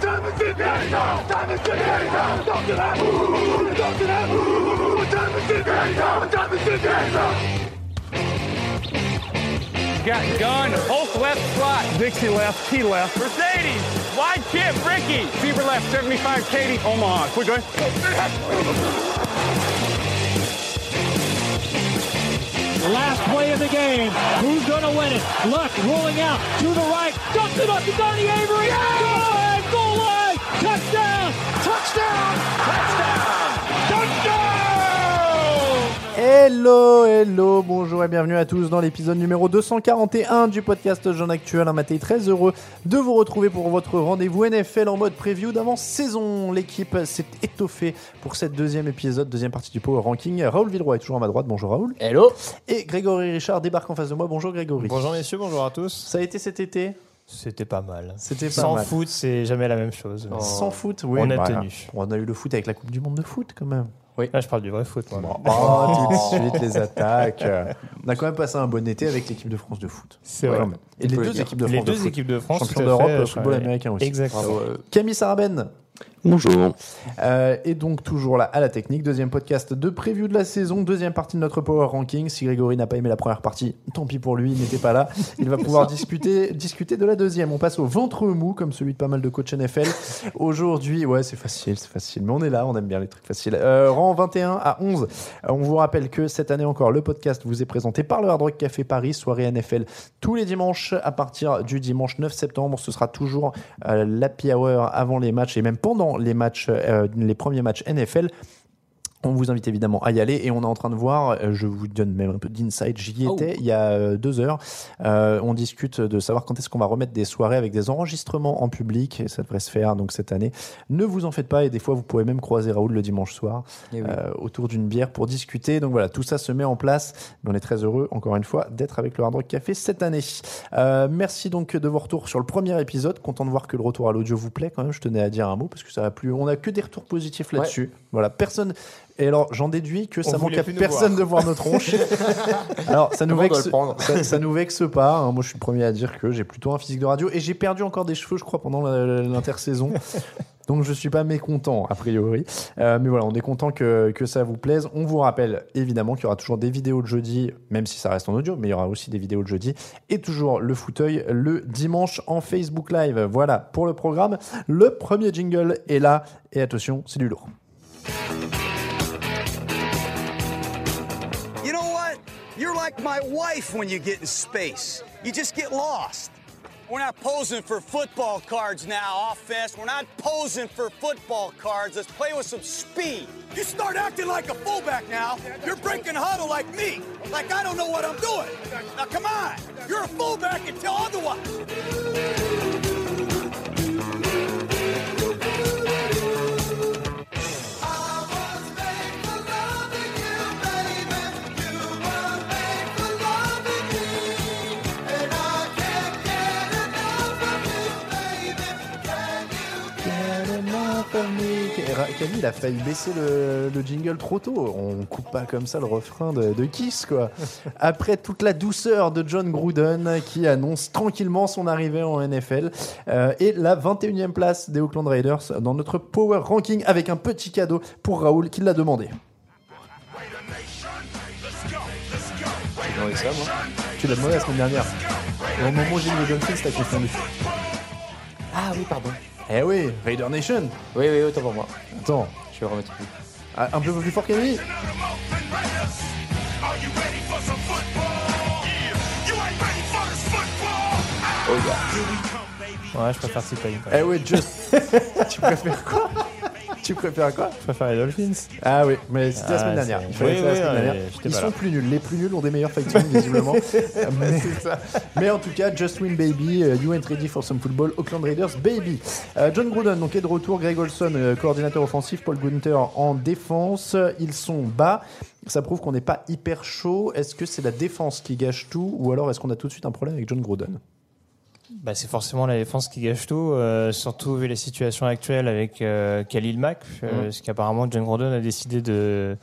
Time is it now? What time is it now? Is it now? Got gun, Hulk left slot. Dixie left, T left. Mercedes, wide chip, Ricky. Fever left, 75, Katie, Omaha. Quick, go Last play of the game. Who's going to win it? Luck rolling out to the right. Dumps it up to Donnie Avery. Line. Touchdown. Touchdown. Touchdown. Touchdown. Hello, hello, bonjour et bienvenue à tous dans l'épisode numéro 241 du podcast Jean Actuel. Un matin très heureux de vous retrouver pour votre rendez-vous NFL en mode preview d'avant-saison. L'équipe s'est étoffée pour cette deuxième épisode, deuxième partie du Power Ranking. Raoul Villeroy est toujours à ma droite, bonjour Raoul. Hello Et Grégory Richard débarque en face de moi, bonjour Grégory. Bonjour messieurs, bonjour à tous. Ça a été cet été? C'était pas mal. C'était pas Sans mal. foot, c'est jamais la même chose. Sans foot, oui. On a bah, tenu. On a eu le foot avec la Coupe du Monde de foot quand même. Là, je parle du vrai foot. Moi. Oh, tout de suite les attaques. Euh, On a quand même passé un bon été avec l'équipe de France de foot. C'est Ouais, vrai. Et les deux équipes de Les France. de deux équipes de France, Champion d'Europe, fait, football ouais. américain aussi. Exactement. Camille Saraben. Bonjour. Euh, et donc toujours là à la technique, deuxième podcast de preview de la saison, deuxième partie de notre Power Ranking. Si Grégory n'a pas aimé la première partie, tant pis pour lui, il n'était pas là. Il va pouvoir discuter, discuter de la deuxième. On passe au ventre mou, comme celui de pas mal de coachs NFL. Aujourd'hui, ouais, c'est facile, c'est facile, mais on est là, on aime bien les trucs faciles. Euh, rang 21 à 11. Euh, on vous rappelle que cette année encore, le podcast vous est présenté par le Hard Rock Café Paris, soirée NFL tous les dimanches à partir du dimanche 9 septembre. Ce sera toujours euh, l'happy hour avant les matchs et même pendant euh, les premiers matchs NFL. On vous invite évidemment à y aller et on est en train de voir, euh, je vous donne même un peu d'insight, j'y étais il y a euh, deux heures. Euh, on discute de savoir quand est-ce qu'on va remettre des soirées avec des enregistrements en public et ça devrait se faire donc cette année. Ne vous en faites pas et des fois vous pourrez même croiser Raoul le dimanche soir Eh euh, autour d'une bière pour discuter. Donc voilà, tout ça se met en place. Mais on est très heureux, encore une fois, d'être avec le Hard Rock Café cette année. Euh, merci donc de vos retours sur le premier épisode. Content de voir que le retour à l'audio vous plaît quand même. Je tenais à dire un mot parce que ça a plu. On a que des retours positifs là-dessus. Voilà, personne. Et alors, j'en déduis que On ça manque à personne voir. de voir nos tronches. alors, ça nous vexe, ça, ça nous vexe pas. hein. Moi, je suis le premier à dire que j'ai plutôt un physique de radio et j'ai perdu encore des cheveux, je crois, pendant l'intersaison. Donc je suis pas mécontent a priori, Euh, mais voilà, on est content que, que ça vous plaise. On vous rappelle évidemment qu'il y aura toujours des vidéos de jeudi, même si ça reste en audio, mais il y aura aussi des vidéos de jeudi et toujours le fauteuil le dimanche en Facebook Live. Voilà pour le programme. Le premier jingle est là et attention, c'est du lourd. You're like my wife when you get in space. You just get lost. We're not posing for football cards now, offense. We're not posing for football cards. Let's play with some speed. You start acting like a fullback now. You're breaking huddle like me. Like I don't know what I'm doing. Now come on. You're a fullback until otherwise. Camille il a failli baisser le, le jingle trop tôt. On coupe pas comme ça le refrain de, de Kiss, quoi. Après toute la douceur de John Gruden qui annonce tranquillement son arrivée en NFL euh, et la 21e place des Oakland Raiders dans notre Power Ranking avec un petit cadeau pour Raoul qui l'a demandé. Ça, moi? Tu l'as demandé la semaine dernière. Au moment où j'ai le confondu. Ah oui, pardon. Eh oui, Raider Nation. Oui, oui, autant pour moi. Attends, Je vais remettre plus. ah, un peu plus fort qu'Emily. Oh, yeah. Ouais, je préfère T-Pain. Eh oui, just. tu préfères quoi? Tu préfères quoi Je préfère les Dolphins. Ah oui, mais c'était la Ah, semaine dernière. c'est- Il fallait oui, faire la oui, semaine ouais, dernière. j'étais Ils pas sont là. plus nuls. Les plus nuls ont des meilleurs fight songs, visiblement. mais, mais en tout cas, Just Win Baby, euh, You Ain't Ready for Some Football, Oakland Raiders Baby. Euh, John Gruden donc est de retour, Greg Olson, euh, coordinateur offensif, Paul Gunther en défense. Ils sont bas. Ça prouve qu'on n'est pas hyper chaud. Est-ce que c'est la défense qui gâche tout? Ou alors est-ce qu'on a tout de suite un problème avec John Gruden? Bah, c'est forcément la défense qui gâche tout, euh, surtout vu les situations actuelles avec euh, Khalil Mack, euh, parce qu'apparemment John Gordon a décidé de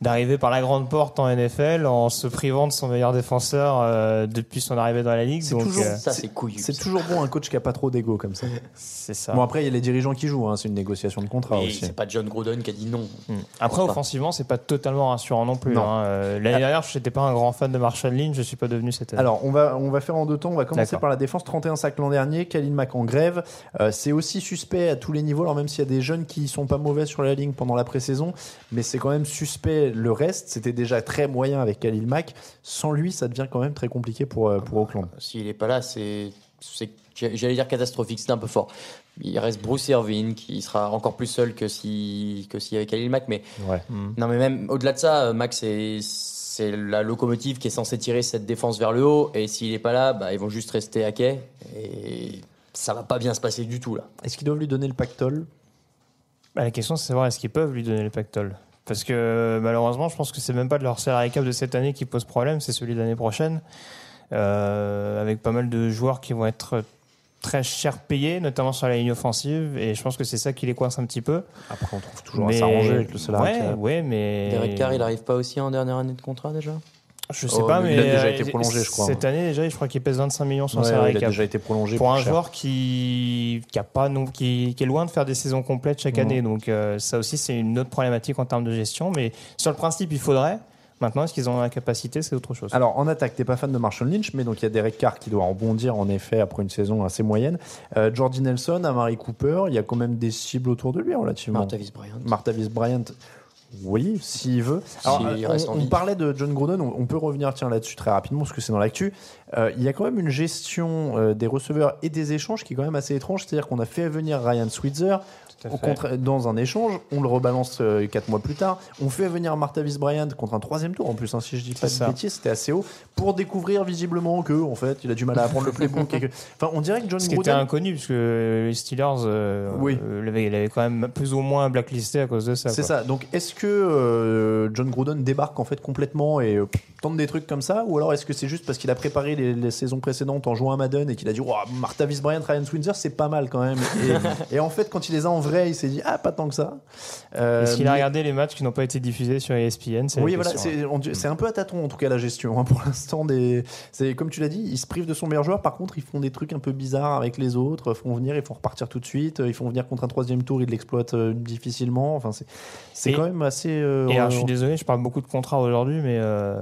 d'arriver par la grande porte en NFL en se privant de son meilleur défenseur euh, depuis son arrivée dans la ligue. C'est Donc, toujours- euh, Ça, c'est couillu. C'est toujours bon un coach qui a pas trop d'ego comme ça. c'est ça. Bon après il y a les dirigeants qui jouent, hein, c'est une négociation de contrat Et aussi. c'est pas John Gruden qui a dit non. Mm. Après, offensivement, c'est pas totalement rassurant non plus. Non. hein. Euh, L'année dernière, je n'étais pas un grand fan de Marshall Lynch, je suis pas devenu cette année. Alors, on va, on va faire en deux temps. On va commencer D'accord. par la défense. 31 sacs l'an dernier. Khalil Mack en grève. Euh, c'est aussi suspect à tous les niveaux. Alors, même s'il y a des jeunes qui sont pas mauvais sur la ligne pendant la pré-saison, mais c'est quand même suspect le reste. C'était déjà très moyen avec Khalil Mack. Sans lui, ça devient quand même très compliqué pour, euh, pour Auckland. S'il est pas là, c'est, j'allais dire catastrophique, c'est un peu fort. Il reste Bruce Irvin qui sera encore plus seul que si que s'il y avait Khalil Mack. Mais Ouais. non, mais même au-delà de ça, Max c'est c'est la locomotive qui est censée tirer cette défense vers le haut. Et s'il est pas là, bah, ils vont juste rester à quai. Et ça va pas bien se passer du tout là. Est-ce qu'ils doivent lui donner le pactole? Bah, la question, c'est de savoir est-ce qu'ils peuvent lui donner le pactole? Parce que malheureusement, je pense que c'est même pas de leur salary cap de cette année qui pose problème, c'est celui de l'année prochaine. Euh, avec pas mal de joueurs qui vont être très cher payés, notamment sur la ligne offensive. Et je pense que c'est ça qui les coince un petit peu. Après, on trouve toujours Mais- à s'arranger avec le salarié. Ouais, ouais, mais. Derek Carr, il arrive pas aussi en dernière année de contrat déjà? Je sais Oh, pas, mais il a déjà euh, été prolongé, je crois. Cette année, déjà, je crois qu'il pèse 25 millions son Ouais, salary il a cap. déjà été prolongé pour un cher. joueur qui qui a pas non qui, qui est loin de faire des saisons complètes chaque Mhm. année donc euh, ça aussi c'est une autre problématique en termes de gestion mais sur le principe il faudrait maintenant est-ce qu'ils ont la capacité c'est autre chose Alors en attaque, t'es pas fan de Marshall Lynch, mais donc il y a Derek Carr qui doit rebondir en effet après une saison assez moyenne. Euh, Jordi Nelson, Amari Cooper, il y a quand même des cibles autour de lui relativement. Martavis Bryant. Martavis Bryant, oui, s'il veut. Alors, euh, en on, parlait de John Gruden, on, on peut revenir tiens là-dessus très rapidement parce que c'est dans l'actu. Euh, il y a quand même une gestion euh, des receveurs et des échanges qui est quand même assez étrange, c'est-à-dire qu'on a fait venir Ryan Switzer au dans un échange, on le rebalance euh, quatre mois plus tard, on fait venir Martavis Bryant contre un troisième tour en plus, hein, si je dis pas de ça. bêtises, c'était assez haut, pour découvrir visiblement que en fait il a du mal à apprendre le playbook. que- Enfin, on dirait que John ce qui était Gruden. inconnu parce que les Steelers euh, Oui. euh, l'avaient- l'avaient quand même plus ou moins blacklisté à cause de ça C'est ça. Donc, est-ce que euh, John Gruden débarque en fait complètement et euh, tente des trucs comme ça, ou alors est-ce que c'est juste parce qu'il a préparé les, les saisons précédentes en jouant à Madden et qu'il a dit, Martavis Bryant, Ryan Swinzer, c'est pas mal quand même? Et, et en fait, quand il les a en vrai, il s'est dit, ah, pas tant que ça. Euh, est-ce qu'il a regardé les matchs qui n'ont pas été diffusés sur E ESPN oui, voilà, hein. c'est un peu à tâtons en tout cas la gestion hein, pour l'instant. Des, c'est comme tu l'as dit, ils se privent de son meilleur joueur. Par contre, ils font des trucs un peu bizarres avec les autres. Ils font venir, ils font repartir tout de suite. Ils font venir contre un troisième tour, ils l'exploitent euh, difficilement. Enfin, c'est quand même assez. euh, Et alors, je suis désolé, je parle beaucoup de contrats aujourd'hui, mais euh,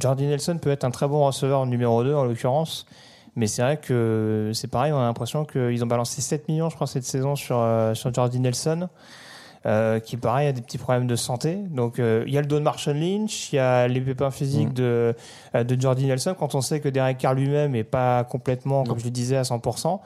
Jordi Nelson peut être un très bon receveur numéro 2 en l'occurrence. Mais c'est vrai que c'est pareil, on a l'impression qu'ils ont balancé 7 millions, je crois, cette saison sur, euh, sur Jordi Nelson, euh, qui pareil a des petits problèmes de santé. Donc euh, il y a le dos de Marshall Lynch, il y a les pépins physiques Mm. de, euh, de Jordi Nelson, quand on sait que Derek Carr lui-même est pas complètement, comme Non. je le disais, à 100%.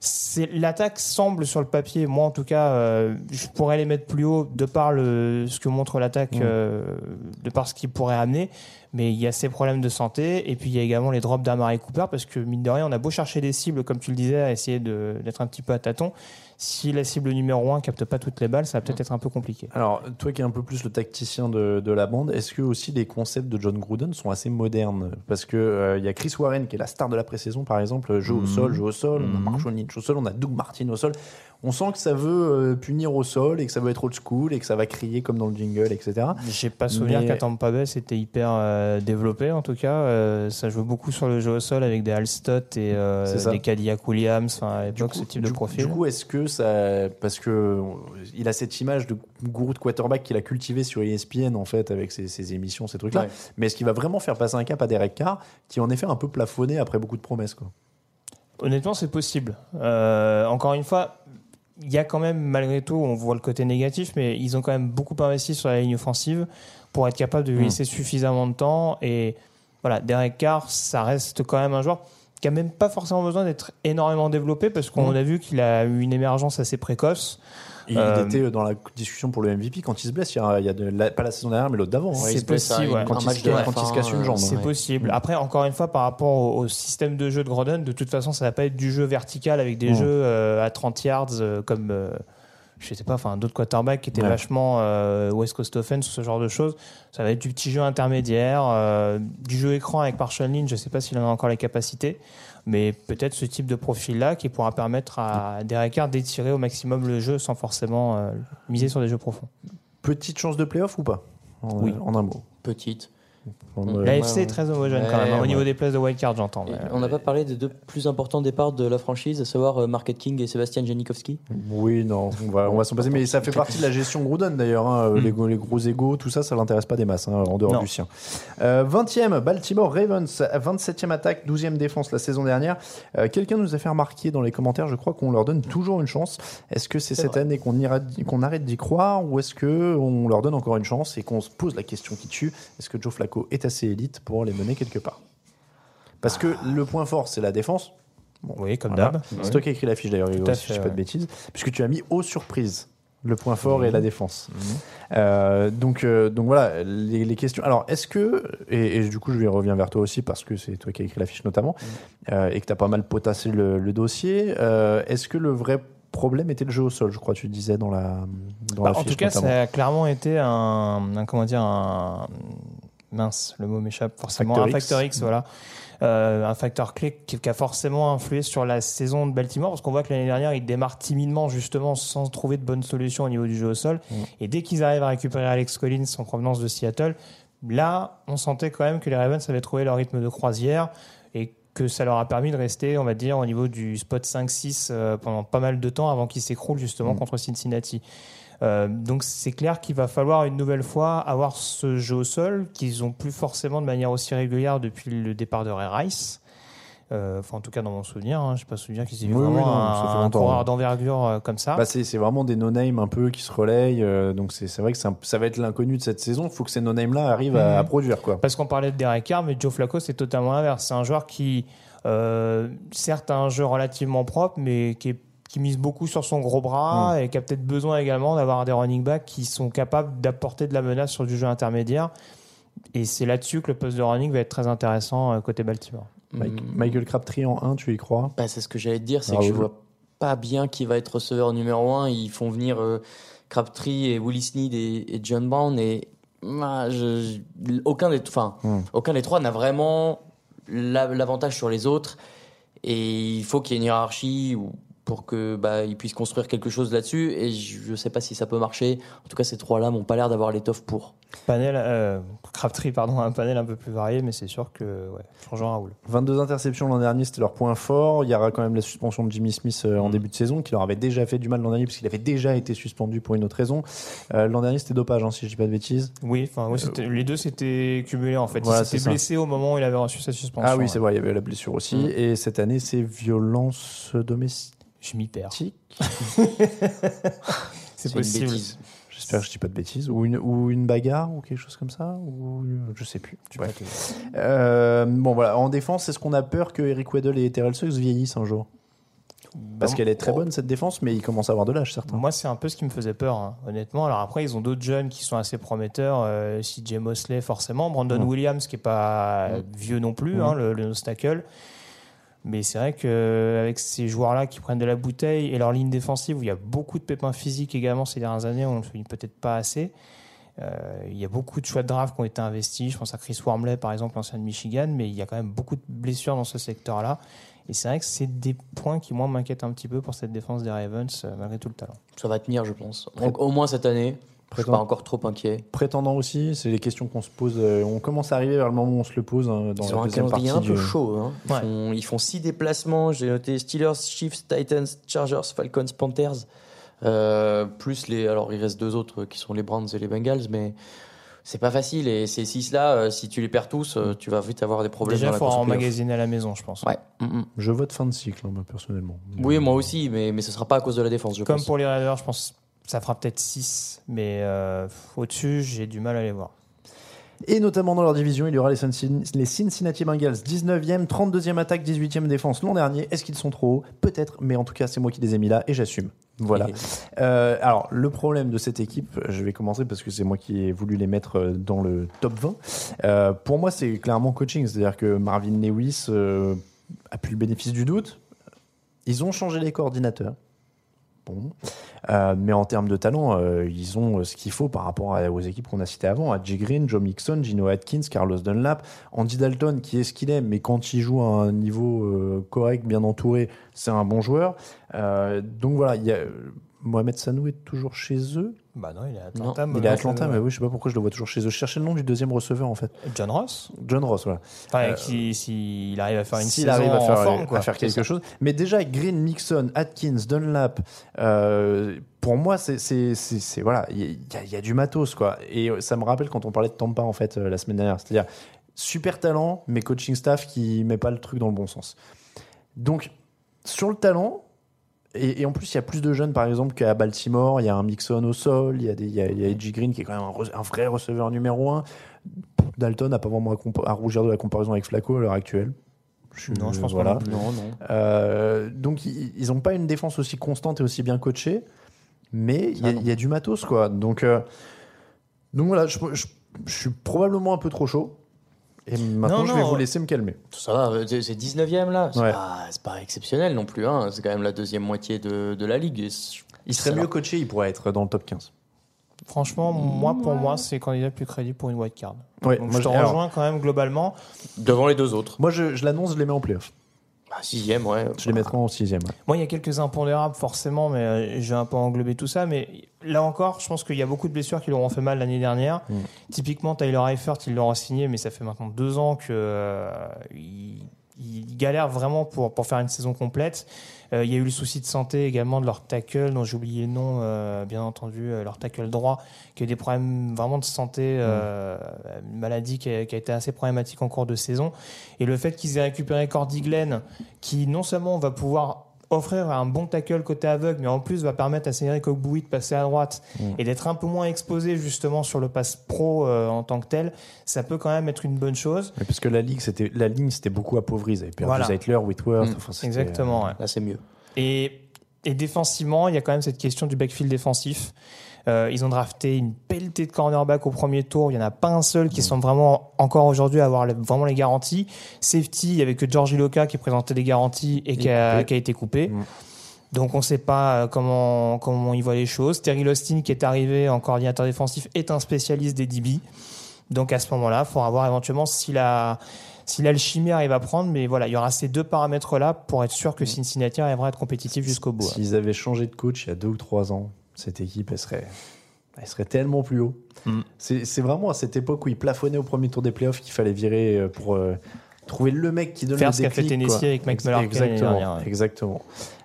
C'est l'attaque semble sur le papier, moi en tout cas, euh, je pourrais les mettre plus haut de par le, ce que montre l'attaque, Mm. euh, de par ce qu'il pourrait amener. Mais il y a ces problèmes de santé et puis il y a également les drops d'Amari Cooper parce que mine de rien, on a beau chercher des cibles, comme tu le disais, à essayer de- d'être un petit peu à tâtons. Si la cible numéro 1 capte pas toutes les balles, ça va peut-être être un peu compliqué. Alors, toi qui es un peu plus le tacticien de, de la bande, est-ce que aussi les concepts de John Gruden sont assez modernes? Parce que euh, il y a Chris Warren qui est la star de la pré-saison, par exemple, jeu au Mhm. sol, jeu au sol, on a Mhm. Marshall Lynch au sol, on a Doug Martin au sol. On sent que ça veut euh, punir au sol et que ça veut être old school et que ça va crier comme dans le jingle, etc. J'ai pas souvenir Mais- qu'à Tampa Bay c'était hyper euh, développé en tout cas. Euh, ça joue beaucoup sur le jeu au sol avec des Alstott et euh, des Cadillac Williams. Enfin, à l'époque, ce type du de coup- profil. Du coup, est-ce que ça, parce que euh, il a cette image de gourou de quarterback qu'il a cultivé sur ESPN en fait avec ses, ses émissions, ces trucs-là. Ouais. Mais est-ce qu'il va vraiment faire passer un cap à Derek Carr qui en effet a un peu plafonné après beaucoup de promesses quoi. Honnêtement, c'est possible. Euh, encore une fois, il y a quand même, malgré tout, on voit le côté négatif, mais ils ont quand même beaucoup investi sur la ligne offensive pour être capable de lui Mm. laisser suffisamment de temps. Et voilà, Derek Carr, ça reste quand même un joueur qui a même pas forcément besoin d'être énormément développé parce qu'on Mm. a vu qu'il a eu une émergence assez précoce. Il Euh, était dans la discussion pour le MVP quand il se blesse. Il y a, il y a de la- pas la saison dernière, mais l'autre d'avant. hein. C'est possible, ouais. Quand, un il, match se- de la quand il se fin, casse une jambe. C'est possible. Après, encore une fois, par rapport au, au système de jeu de Grodon, de toute façon, ça va pas être du jeu vertical avec des Mm. jeux euh, à 30 yards euh, comme, je sais pas, enfin d'autres quarterbacks qui étaient Ouais. vachement euh, West Coast offense, ce genre de choses. Ça va être du petit jeu intermédiaire, euh, du jeu écran avec Marshall Lynch. Je sais pas s'il en a encore les capacités, mais peut-être ce type de profil-là qui pourra permettre à Derek Carr d'étirer au maximum le jeu sans forcément euh, miser sur des jeux profonds. Petite chance de playoff ou pas? En, Oui. en un mot. Petite. Euh, L'AFC ouais. est très homogène quand même. hein, Au niveau des places de wildcard, j'entends. Mais, on n'a euh, pas parlé des deux plus importants départs de la franchise, à savoir euh, Market King et Sébastien Janikowski. Oui, non, on va, on va s'en passer. Mais ça fait partie de la gestion Gruden d'ailleurs. hein. Les, go- les gros égaux, tout ça, ça l'intéresse pas des masses, hein, en dehors Non. du sien. Euh, 20e, Baltimore Ravens, 27e attaque, 12e défense la saison dernière. Euh, Quelqu'un nous a fait remarquer dans les commentaires, je crois qu'on leur donne toujours une chance. Est-ce que c'est cette vrai. année qu'on qu'on arrête d'y croire ou est-ce que on leur donne encore une chance et qu'on se pose la question qui tue? Est-ce que Joe Flacco est assez élite pour les mener quelque part Parce que le point fort, c'est la défense. Bon, Oui, comme voilà. d'hab. C'est toi qui as écrit l'affiche d'ailleurs, Hugo, si je fait, dis pas de bêtises. Puisque tu as mis aux surprises le point fort et la défense. Mhm. Euh, donc, euh, donc voilà, les, les questions. Alors, est-ce que, et, et du coup, je vais revenir vers toi aussi parce que c'est toi qui as écrit l'affiche notamment, Mhm. euh, et que tu as pas mal potassé le, le dossier, est-ce que le vrai problème était le jeu au sol, je crois tu disais dans la dans Bah, en tout cas, ça a clairement été un, un- comment dire un mince, le mot m'échappe forcément un facteur X, voilà. Euh, un facteur clé qui, qui a forcément influé sur la saison de Baltimore parce qu'on voit que l'année dernière ils démarrent timidement justement sans trouver de bonnes solutions au niveau du jeu au sol Mm. et dès qu'ils arrivent à récupérer Alex Collins en provenance de Seattle là on sentait quand même que les Ravens avaient trouvé leur rythme de croisière et que ça leur a permis de rester on va dire au niveau du spot 5-6 euh, pendant pas mal de temps avant qu'ils s'écroulent justement Mm. contre Cincinnati euh, donc c'est clair qu'il va falloir une nouvelle fois avoir ce jeu au sol qu'ils ont plus forcément de manière aussi régulière depuis le départ de Ray Rice. Euh, enfin, en tout cas, dans mon souvenir, hein, je n'ai pas souvenir qu'ils aient eu Oui, oui, vraiment non, un, un coureur ouais. d'envergure euh, comme ça. Bah, c'est vraiment des no-name un peu qui se relayent. euh, donc c'est vrai que un- ça va être l'inconnu de cette saison. Il faut que ces no-name là arrivent à, Mhm. à produire. quoi. Parce qu'on parlait de Derek Carr, mais Joe Flacco, c'est totalement l'inverse. C'est un joueur qui, certes, a un jeu relativement propre, mais qui, est- qui mise beaucoup sur son gros bras et qui a peut-être besoin également d'avoir des running backs qui sont capables d'apporter de la menace sur du jeu intermédiaire. Et c'est là-dessus que le poste de running va être très intéressant euh, côté Baltimore. Mike- Mm. Michael Crabtree en 1, tu y crois? Bah, c'est ce que j'allais te dire, c'est Ah, que je oui. vois pas bien qui va être receveur numéro 1. Ils font venir euh, Crabtree et Willie Snead et, et John Brown et ah, je- je- aucun, des, enfin, aucun des trois n'a vraiment la- l'avantage sur les autres. Et il faut qu'il y ait une hiérarchie ou- pour que bah, ils puissent construire quelque chose là-dessus. Et je ne sais pas si ça peut marcher. En tout cas, ces trois-là m'ont pas l'air d'avoir l'étoffe pour. Panel, euh, Crabtree, pardon, un panel un peu plus varié, mais c'est sûr que, ouais, changeant Raoul. 22 interceptions l'an dernier, c'était leur point fort. Il y aura quand même la suspension de Jimmy Smith euh, Mm. en début de saison, qui leur avait déjà fait du mal l'an dernier, puisqu'il avait déjà été suspendu pour une autre raison. Euh, l'an dernier, c'était dopage, hein, si je dis pas de bêtises. Oui, enfin, oui, c'était- les deux s'étaient cumulés en fait. voilà, il s'était ça. blessé au moment où il avait reçu sa suspension. Ah oui, ouais. c'est vrai, il y avait la blessure aussi. Mm. Et cette année, c'est violence domestique. Je m'y perds. C'est une possible. J'espère que je dis pas de bêtises. Ou une, ou une bagarre, ou quelque chose comme ça. Ou je sais plus. Euh, bon, voilà. En défense, est-ce qu'on a peur que Eric Weddle et Terrell Suggs vieillissent un jour Parce qu'elle est très bonne, cette défense, mais ils commencent à avoir de l'âge, certains. Moi, c'est un peu ce qui me faisait peur, hein, honnêtement. Alors après, ils ont d'autres jeunes qui sont assez prometteurs. Euh, CJ Mosley, forcément. Brandon. Williams, qui est pas vieux non plus, hein, le, le. Mais c'est vrai qu'avec ces joueurs-là qui prennent de la bouteille et leur ligne défensive, où il y a beaucoup de pépins physiques également ces dernières années, on ne le souligne peut-être pas assez. Euh, il y a beaucoup de choix de draft qui ont été investis. Je pense à Chris Wormley, par exemple, l'ancien de Michigan, mais il y a quand même beaucoup de blessures dans ce secteur-là. Et c'est vrai que c'est des points qui, moi, m'inquiètent un petit peu pour cette défense des Ravens, euh, malgré tout le talent. Ça va tenir, je pense. Donc, au moins cette année. Je suis pas encore trop inquiet. Prétendant aussi, c'est les questions qu'on se pose. euh, on commence à arriver vers le moment où on se le pose hein, dans Ils ont un calendrier un peu du- chaud. hein. Ils, Ouais. font, ils font six déplacements. J'ai noté Steelers, Chiefs, Titans, Chargers, Falcons, Panthers. Euh, plus les. Alors, il reste deux autres qui sont les Browns et les Bengals, mais c'est pas facile. Et ces six-là, euh, si tu les perds tous, tu vas vite avoir des problèmes Déjà, il la faut playoff. emmagasiner à la maison, je pense. Ouais. Mm, mm. Je vote fin de cycle, hein, moi, personnellement. Oui, moi aussi, mais, mais ce sera pas à cause de la défense, je Comme pense. pour les Raiders, je pense ça fera peut-être 6, mais euh, au-dessus, j'ai du mal à les voir. Et notamment dans leur division, il y aura les, Cincin- les Cincinnati Bengals, 19e, 32e attaque, 18e défense l'an dernier. Est-ce qu'ils sont trop hauts? Peut-être, mais en tout cas, c'est moi qui les ai mis là et j'assume. Voilà. Euh, alors, le problème de cette équipe, je vais commencer parce que c'est moi qui ai voulu les mettre euh, dans le top 20. Euh, pour moi, c'est clairement coaching. C'est-à-dire que Marvin Lewis euh, a plus le bénéfice du doute. Ils ont changé les coordinateurs. Bon. Euh, mais en termes de talent, euh, ils ont euh, ce qu'il faut par rapport aux équipes qu'on a citées avant. À Green, Joe Mixon, Gino Atkins, Carlos Dunlap, Andy Dalton, qui est ce qu'il est, mais quand il joue à un niveau correct, bien entouré, c'est un bon joueur. Donc voilà, Mohamed Sanou est toujours chez eux. Bah non, il est à Non, Atlanta. Il est à Atlanta, mais oui, je sais pas pourquoi je le vois toujours chez eux. Je cherchais le nom du deuxième receveur en fait. John Ross John Ross, voilà. Enfin, Euh, s'il arrive à faire une S'il saison arrive à faire, en forme, quoi. à faire quelque chose. Mais déjà, Green, Mixon, Atkins, Dunlap, euh, pour moi, c'est, voilà, il y, y a du matos, quoi. Et euh, ça me rappelle quand on parlait de Tampa, en fait, euh, la semaine dernière. C'est-à-dire, super talent, mais coaching staff qui met pas le truc dans le bon sens. Donc, sur le talent, et, et en plus, il y a plus de jeunes, par exemple, qu'à Baltimore. Il y a un Mixon au sol, il y a, des, il y a, il y a AJ Green qui est quand même un, vrai receveur numéro un. Dalton n'a pas vraiment à, rougir de la comparaison avec Flacco à l'heure actuelle. Je- Non, je pense pas voilà. Non, non. Euh, donc ils n'ont pas une défense aussi constante et aussi bien coachée, mais il y, a- il y a du matos quoi. Donc, euh, donc voilà, je, je- je suis probablement un peu trop chaud. Et maintenant, Non, je vais non, vous laisser me calmer. Ça va, euh, c'est c'est 19ème là. C'est Ouais. pas, c'est pas exceptionnel non plus. Hein. C'est quand même la deuxième moitié de, de la ligue. Il serait ça mieux va. coaché, il pourrait être dans le top 15. Franchement, moi, pour moi, c'est candidat plus crédible pour une white card. Ouais, Donc, moi, je te alors, rejoins quand même globalement. Devant les deux autres. moi, je, je l'annonce, je les mets en playoff. Bah, sixième, ouais. Je les mettrai en sixième. ouais. Moi, il y a quelques impondérables, forcément, mais euh, je vais un peu englober tout ça. Mais là encore, je pense qu'il y a beaucoup de blessures qui leur ont fait mal l'année dernière. Mm. Typiquement, Tyler Eifert, ils l'ont signé, mais ça fait maintenant deux ans que euh, il, il galère vraiment pour, pour faire une saison complète. Euh, il y a eu le souci de santé également de leur tackle, dont j'ai oublié le nom, euh, bien entendu, euh, leur tackle droit, qui a eu des problèmes vraiment de santé, euh, une maladie qui a, qui a été assez problématique en cours de saison. Et le fait qu'ils aient récupéré Cordy Glenn, qui non seulement va pouvoir offrir un bon tackle côté aveugle, mais en plus va permettre à Cédric Ogboui de passer à droite et d'être un peu moins exposé justement sur le pass pro euh, en tant que tel, ça peut quand même être une bonne chose. Mais parce que la ligue, c'était la ligne, c'était beaucoup appauvri. Ils avaient perdu Voilà. Zeitler, Whitworth. Mm. enfin, Exactement. ouais. Là, c'est mieux. Et, et défensivement, il y a quand même cette question du backfield défensif. Euh, ils ont drafté une pelletée de cornerbacks au premier tour. Il n'y en a pas un seul qui semble vraiment encore aujourd'hui avoir vraiment les garanties. Safety, il y avait que Georgie Loca qui présentait des garanties et qui a, coupé. qui a été coupé. Mm. Donc on ne sait pas euh, comment, comment il voit les choses. Terry Austin, qui est arrivé en coordinateur défensif, est un spécialiste des DB. Donc à ce moment-là, il faudra voir éventuellement si la, si l'alchimie arrive à prendre. Mais voilà, il y aura ces deux paramètres-là pour être sûr que Cincinnati arrivera à être compétitif jusqu'au bout. S'ils avaient changé de coach il y a deux ou trois ans, cette équipe, elle serait, elle serait tellement plus haut. Mm. C'est vraiment à cette époque où ils plafonnaient au premier tour des playoffs qu'il fallait virer euh, pour euh, trouver le mec qui donne Faire le ce qu'a fait Tennessee avec Mike l'année Exactement. dernière, ouais. exactement.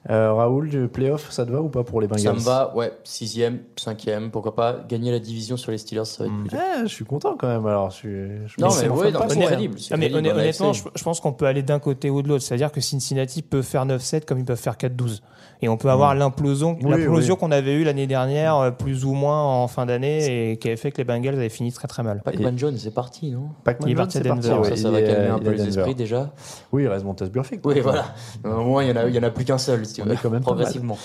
Euh, Raoul, du playoff, ça te va ou pas pour les Bengals? Ça me va, ouais. Sixième, cinquième, pourquoi pas. Gagner la division sur les Steelers, ça va être Mm. plus dur. Ah, je suis content quand même. Alors, je suis, je Non, mais ouais, non, c'est crédible. Ah, honnêtement, je pense qu'on peut aller d'un côté ou de l'autre. C'est-à-dire que Cincinnati peut faire 9-7 comme ils peuvent faire 4-12. Et on peut avoir l'implosion, Mm. Oui, l'implosion oui. qu'on avait eue l'année dernière, euh, plus ou moins en fin d'année, et qui avait fait que les Bengals avaient fini très très mal. Pac-Man Jones, c'est parti, non Pac-Man Jones, c'est Denver, parti, ouais, Ça, ça va est, calmer un peu les esprits déjà. Oui, il reste Montez Burfict. Oui, voilà. Au moins, il y en a, il y en a plus qu'un seul, si On est quand même. Progressivement.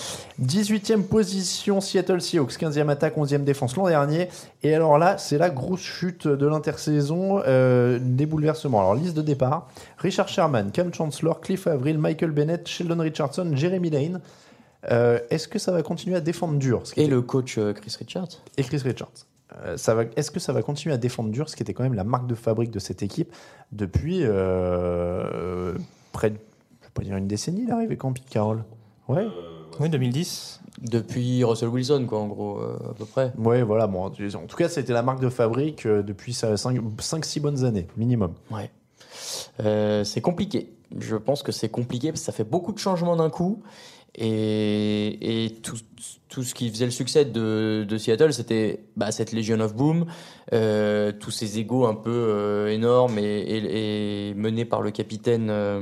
18e position, Seattle Seahawks, 15e attaque, 11e défense l'an dernier. Et alors là, c'est la grosse chute de l'intersaison, euh, des bouleversements. Alors, liste de départ Richard Sherman, Cam Chancellor, Cliff Avril, Michael Bennett, Sheldon Richardson, Jeremy Lane. Euh, Est-ce que ça va continuer à défendre dur ce qui Et était- le coach euh, Chris Richards et Chris Richards. Euh, ça va- Est-ce que ça va continuer à défendre dur, ce qui était quand même la marque de fabrique de cette équipe depuis euh, près de, je vais pas dire une décennie, arrivé quand Pete Carroll? Ouais, Oui, 2010. Depuis Russell Wilson, quoi, en gros, euh, à peu près. Ouais, voilà. Bon, en tout cas, c'était la marque de fabrique euh, depuis 5-6 bonnes années, minimum. Ouais. Euh, c'est compliqué. Je pense que c'est compliqué parce que ça fait beaucoup de changements d'un coup. Et, et tout, tout, ce qui faisait le succès de, de Seattle, c'était bah, cette Legion of Boom, euh, tous ces égaux un peu euh, énormes et, et, et, menés par le capitaine. Euh,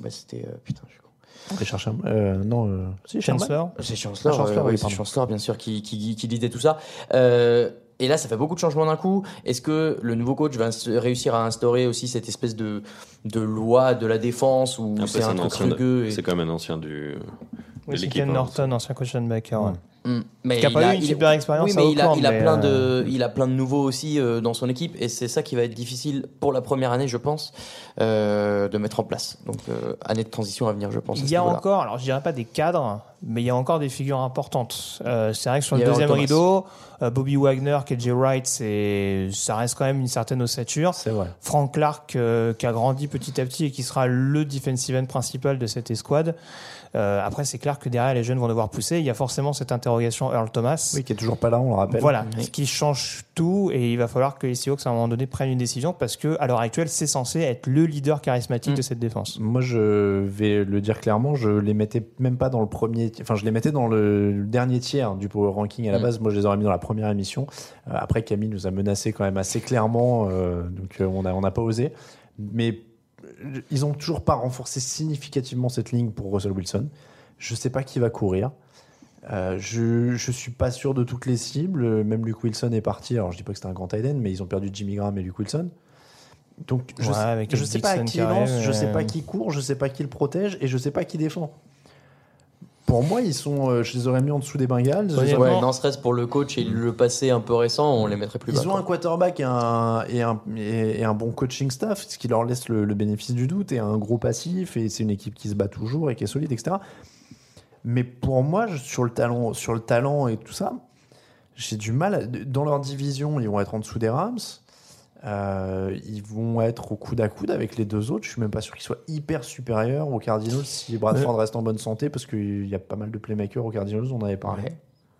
bah, c'était. euh, putain, je suis con. Richard Sherman. Euh, non, euh. Chancellor. C'est Chancellor, Ah, Chancellor, euh, oui, oui, c'est. Chancellor, bien sûr, qui, qui, qui lidait tout ça. Et là, ça fait beaucoup de changements d'un coup. Est-ce que le nouveau coach va réussir à instaurer aussi cette espèce de, de loi de la défense Après, c'est un truc ancien de- rugueux et- C'est quand même un ancien du. Oui, de c'est Ken hein. Norton, ancien coach linebacker. ouais. Mm. Mais Qui a il pas eu une il- super expérience Oui, mais il a, il a mais, plein de, euh, il a plein de nouveaux aussi euh, dans son équipe et c'est ça qui va être difficile pour la première année, je pense, euh, de mettre en place. Donc année de transition à venir, je pense. Il y a encore, alors je dirais pas des cadres, mais il y a encore des figures importantes. C'est vrai que sur Il le deuxième rideau, Bobby Wagner, KJ Wright, c'est, ça reste quand même une certaine ossature. C'est vrai. Frank Clark, qui a grandi petit à petit et qui sera le defensive end principal de cette escouade. Euh, après, c'est clair que derrière, les jeunes vont devoir pousser. Il y a forcément cette interrogation Earl Thomas. Oui, qui est toujours pas là, on le rappelle. Voilà, ce qui change tout et il va falloir que les Seahawks à un moment donné prennent une décision parce que à l'heure actuelle c'est censé être le leader charismatique Mm. de cette défense. Moi, je vais le dire clairement, je les mettais même pas dans le premier, enfin, je les mettais dans le dernier tiers du power ranking à la Mm. base. Moi, je les aurais mis dans la première émission. Euh, après, Camille nous a menacé quand même assez clairement, euh, donc on n'a on pas osé. Mais ils ont toujours pas renforcé significativement cette ligne pour Russell Wilson. Je sais pas qui va courir. Euh, je, je suis pas sûr de toutes les cibles. Même Luke Wilson est parti. Alors, je dis pas que c'était un grand tight end, mais ils ont perdu Jimmy Graham et Luke Wilson. Donc, je, Ouais, sais- je sais pas à qui il lance, je sais euh, pas qui court, je sais pas qui le protège et je sais pas qui défend. Pour moi, ils sont, euh, je les aurais mis en dessous des Bengals. Ouais, non serait-ce pour le coach et le passé un peu récent, on les mettrait plus bas. Ils ont quoi. un quarterback et un, et un, et, et un bon coaching staff, ce qui leur laisse le, le bénéfice du doute, et un gros passif, et c'est une équipe qui se bat toujours et qui est solide, etc. Mais pour moi, sur le talent, sur le talent et tout ça, j'ai du mal. à- dans leur division, ils vont être en dessous des Rams. Euh, ils vont être au coude à coude avec les deux autres. Je suis même pas sûr qu'ils soient hyper supérieurs aux Cardinals si Bradford reste en bonne santé, parce qu'il y a pas mal de playmakers aux Cardinals, on en avait parlé. Ouais.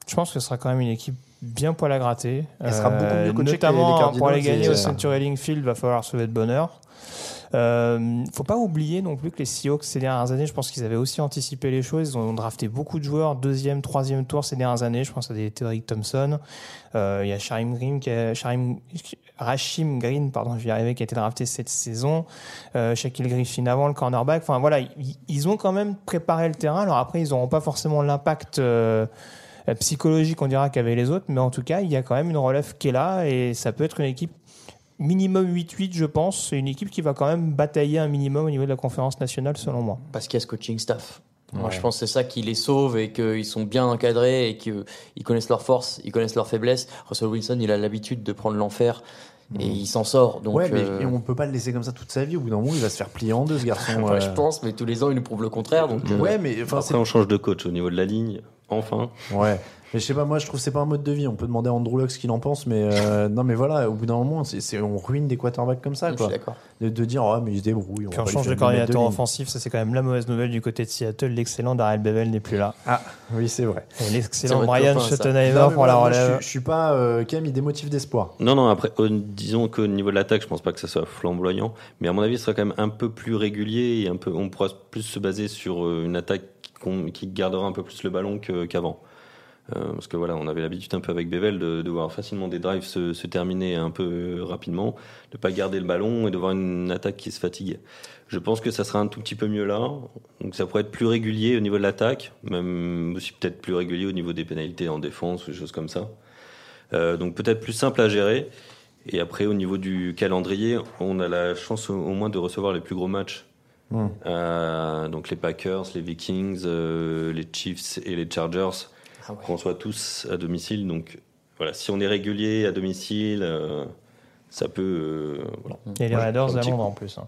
Je pense que ce sera quand même une équipe bien poil à gratter. Elle sera beaucoup mieux coachée que les- notamment les Cardinals pour aller gagner et- au Century Link Field, va falloir se lever de bonheur. Euh, faut pas oublier non plus que les Seahawks ces dernières années, je pense qu'ils avaient aussi anticipé les choses. Ils ont drafté beaucoup de joueurs deuxième, troisième tour ces dernières années. Je pense à des Tedrick Thompson. Euh, Il y a Sharim Green, qui a, Sharim, Rashim Green, pardon, je vais y arriver, qui a été drafté cette saison. Euh, Shaquille Griffin avant le cornerback. Enfin voilà, ils, ont quand même préparé le terrain. Alors après, ils n'auront pas forcément l'impact. euh, psychologique, on dira qu'avec les autres, mais en tout cas, il y a quand même une relève qui est là et ça peut être une équipe minimum 8-8, je pense. C'est une équipe qui va quand même batailler un minimum au niveau de la conférence nationale, selon moi. Parce qu'il y a ce coaching staff. Moi, je pense que c'est ça qui les sauve et qu'ils sont bien encadrés et qu'ils connaissent leurs forces, ils connaissent leurs faiblesses. Russell Wilson, il a l'habitude de prendre l'enfer et il s'en sort. Donc, Mm. ouais, mais euh, et on peut pas le laisser comme ça toute sa vie. Au bout d'un moment, il va se faire plier en deux, ce garçon. ouais, euh. je pense, mais tous les ans, il nous prouve le contraire. Donc, euh, Ouais, mais enfin, Après, on change de coach au niveau de la ligne. Enfin. ouais. Mais je sais pas, moi, je trouve que c'est pas un mode de vie. On peut demander à Andrew Luck ce qu'il en pense, mais euh, non, mais voilà, au bout d'un moment, c'est c'est- on ruine des quarterbacks comme ça, je suis quoi. d'accord. De, de dire, oh, mais il se débrouille. Puis on change de coordinateur offensif, ça c'est quand même la mauvaise nouvelle du côté de Seattle. L'excellent Darrell Bevel n'est plus là. Ah, oui, c'est vrai. Et l'excellent Brian. Schottenheimer pour voilà, la je, relève. suis, je suis pas. Euh, Cam, il démotive d'espoir. Non, non, après, euh, disons qu'au niveau de l'attaque, je pense pas que ça soit flamboyant, mais à mon avis, ce sera quand même un peu plus régulier et un peu, on pourra plus se baser sur euh, une attaque qui gardera un peu plus le ballon que- qu'avant. Euh, parce que voilà, on avait l'habitude un peu avec Bevel de, de voir facilement des drives se, se terminer un peu euh, rapidement, de pas garder le ballon et de voir une attaque qui se fatigue. Je pense que ça sera un tout petit peu mieux là, donc ça pourrait être plus régulier au niveau de l'attaque, même aussi peut-être plus régulier au niveau des pénalités en défense ou des choses comme ça. Euh, donc peut-être plus simple à gérer. Et après, au niveau du calendrier, on a la chance au, au moins de recevoir les plus gros matchs. Mm. Euh, donc les Packers, les Vikings, les Chiefs et les Chargers, Ah ouais. qu'on soit tous à domicile. Donc voilà, si on est régulier à domicile, euh, ça peut. euh, voilà. Et les Raiders à Londres coup. en plus. hein.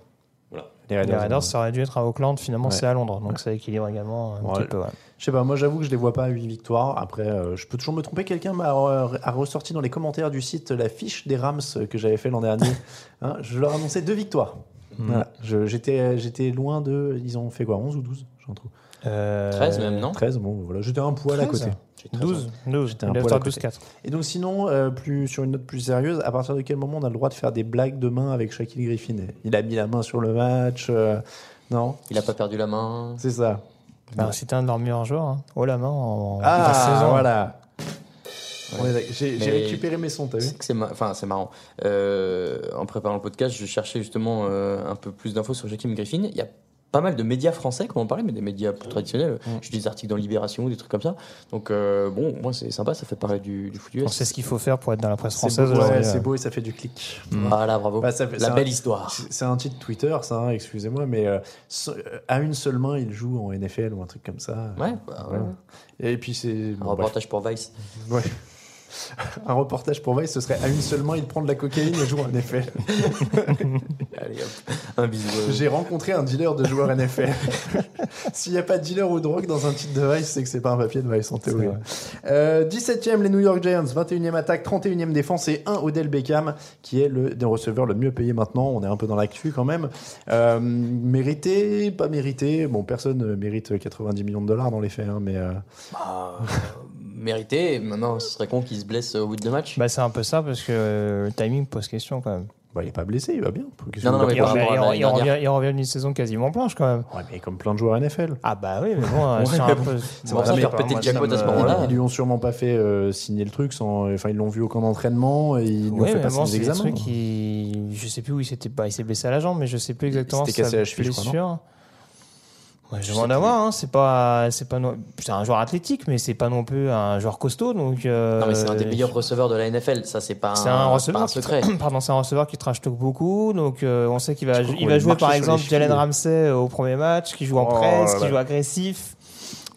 Voilà. Les Les Raiders, Raiders, ça aurait dû être à Auckland, finalement Ouais. c'est à Londres. Donc ça équilibre également un petit peu. ouais. Je sais pas, moi j'avoue que je les vois pas à 8 victoires. Après, euh, je peux toujours me tromper. Quelqu'un m'a a ressorti dans les commentaires du site la fiche des Rams que j'avais fait l'an dernier. Hein, je leur annonçais deux victoires. Voilà. J'étais j'étais loin de. Ils ont fait quoi 11 ou 12 J'en trouve. Euh, 13 même, non 13, bon, voilà, j'étais un poil à 13? côté. 12, 12. J'étais un poil à côté. 12-4. Et donc sinon, euh, plus, sur une note plus sérieuse, à partir de quel moment on a le droit de faire des blagues de main avec Shaquille Griffin? Il a mis la main sur le match, euh, non? Il a pas perdu la main. C'est ça. Bah, C'était un de leurs meilleurs joueurs. Hein. Oh la main en, Ah, saison. voilà. J'ai récupéré mes sons, t'as vu? C'est ma- enfin marrant. Euh, en préparant le podcast, je cherchais justement euh, un peu plus d'infos sur Joachim Griffin. Il y a pas mal de médias français qui en parler, mais des médias plus traditionnels. Mm. J'ai des articles dans Libération, des trucs comme ça. Donc euh, bon, moi c'est sympa, ça fait parler du, du foot US. On sait ce qu'il faut faire pour être dans la presse C'est française. beau, ouais, aujourd'hui, c'est euh. beau et ça fait du clic. Voilà, bravo. Bah, ça fait- La c'est belle un- histoire. C'est c'est un titre Twitter, ça, hein, excusez-moi, mais euh, so- euh, à une seule main, il joue en NFL ou un truc comme ça. Ouais, bah, ouais. Et puis c'est. Un bon, bref. reportage pour Vice. Ouais. Un reportage pour Vice, ce serait à une seule main, il prend de la cocaïne et joue en NFL. Allez hop, un bisou. J'ai rencontré un dealer de joueurs NFL. S'il n'y a pas de dealer ou de drogue dans un titre de Vice, c'est que c'est pas un papier de Vice en théorie. vrai. Euh, 17e, les New York Giants, 21e attaque, 31e défense et 1 Odell Beckham, qui est le des receveurs le mieux payé maintenant. On est un peu dans l'actu quand même. Euh, mérité, pas mérité. Bon, personne ne mérite 90 millions de dollars dans les faits, hein, mais. euh, Bah, mérité. Maintenant, ce serait con qu'il se blesse au bout de deux matchs. Bah, c'est un peu ça parce que euh, le timing pose question quand même. bah, il est pas blessé, il va bien. Non, non, mais Il revient, il revient- il revient d'une saison quasiment blanche quand même. Ouais, mais comme plein de joueurs NFL. Ah bah oui, mais bon, Ouais, mais un bon, peu- C'est pour ça faire par péter le jackpot à ce me- moment-là. Ils lui ont sûrement pas fait euh, signer le truc sans. Enfin, ils l'ont vu au camp d'entraînement et ils lui ont Ouais, fait passer bon, c'est des examens. trucs qui. Je sais plus où il s'était pas. Il s'est blessé à la jambe, mais je sais plus exactement. s'était cassé la cheville, je crois. Ouais, je en sais avoir, hein. c'est pas, c'est pas, non- c'est un joueur athlétique, mais c'est pas non plus un joueur costaud, donc. euh, Non, mais c'est un des meilleurs receveurs de la NFL. Ça, c'est pas, C'est un un, receveur pas un qui secret. Pardon, c'est un receveur qui trash talk beaucoup, donc euh, on sait qu'il va, il va jouer par exemple Jalen. Ramsey euh, au premier match, qui joue en Oh presse, qui joue agressif.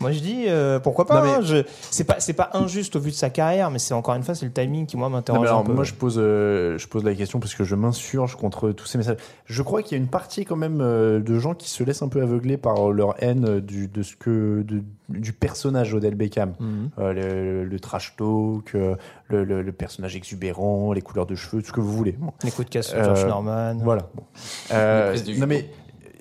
Moi je dis euh, pourquoi pas. Non, mais- hein, je- c'est pas, c'est pas injuste au vu de sa carrière, mais c'est encore une fois c'est le timing qui moi m'interroge un alors, peu. moi, je pose, euh, je pose la question parce que je m'insurge contre tous ces messages. Je crois qu'il y a une partie quand même euh, de gens qui se laissent un peu aveugler par leur haine du, de ce que, de- du personnage Odell Beckham. Mhm. Euh, le, le trash talk, le, le- le personnage exubérant, les couleurs de cheveux, tout ce que vous voulez. Bon. Les coups de casse Euh, George Norman. Voilà. Bon. Euh, non mais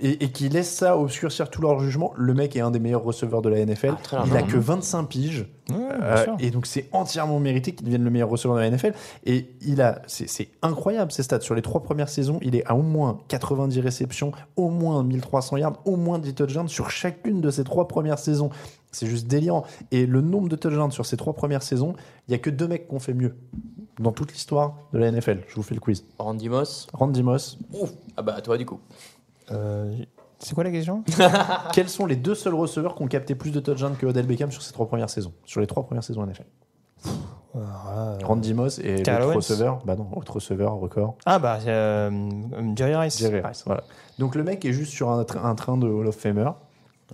et, et qui laisse ça obscurcir tout leur jugement. Le mec est un des meilleurs receveurs de la NFL. Ah, il a que 25 piges. Ouais, Euh, et donc c'est entièrement mérité qu'il devienne le meilleur receveur de la NFL. Et il a, c'est incroyable ces stats. Sur les trois premières saisons, il est à au moins 90 réceptions, au moins 1300 yards, au moins 10 touchdowns sur chacune de ces trois premières saisons. C'est juste délirant. Et le nombre de touchdowns sur ces trois premières saisons, il y a que deux mecs qui ont fait mieux dans toute l'histoire de la NFL. Je vous fais le quiz. Randy Moss. Randy Moss. Ah bah, toi, du coup. Euh, c'est quoi la question? Quels sont les deux seuls receveurs qui ont capté plus de touchdowns que Odell Beckham sur ces trois premières saisons? Sur les trois premières saisons NFL. Euh, Randy Moss et Terrell l'autre Owens receveur. Bah non, autre receveur, record. Ah bah euh, Jerry Rice. Jerry Rice, voilà. Donc le mec est juste sur un, tra- un train de Hall of Famer.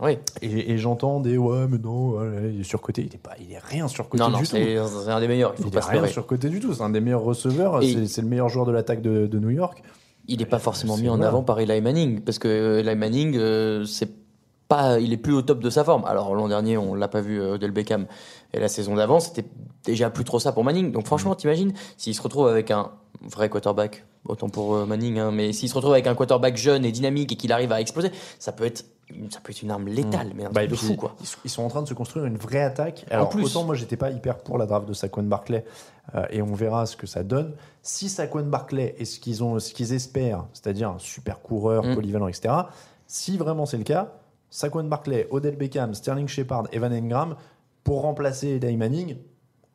Oui. Et, et j'entends des ouais, mais non, ouais, il est surcoté. Il est, pas, il est rien surcoté Non, non, du tout. c'est c'est un des meilleurs. Il faut Il pas est se rien leurrer. surcoté du tout. C'est un des meilleurs receveurs. Et- C'est c'est le meilleur joueur de l'attaque de, de New York. Il n'est pas forcément mis en avant par Eli Manning parce que Eli Manning, euh, c'est pas, il est plus au top de sa forme. Alors l'an dernier, on l'a pas vu euh, Odell Beckham et la saison d'avant, c'était déjà plus trop ça pour Manning. Donc franchement, t'imagines s'il se retrouve avec un vrai quarterback, autant pour euh, Manning, hein, mais s'il se retrouve avec un quarterback jeune et dynamique et qu'il arrive à exploser, ça peut être, ça peut être une arme létale, mais un Bah, de fou quoi. Ils, sont- en train de se construire une vraie attaque. Alors, plus. autant moi, j'étais pas hyper pour la draft de Saquon Barclay, euh, et on verra ce que ça donne. Si Saquon Barclay est ce qu'ils ont, ce qu'ils espèrent, c'est-à-dire un super coureur, Mm. polyvalent, etc. Si vraiment c'est le cas, Saquon Barclay, Odell Beckham, Sterling Shepard, Evan Engram, pour remplacer Eli Manning,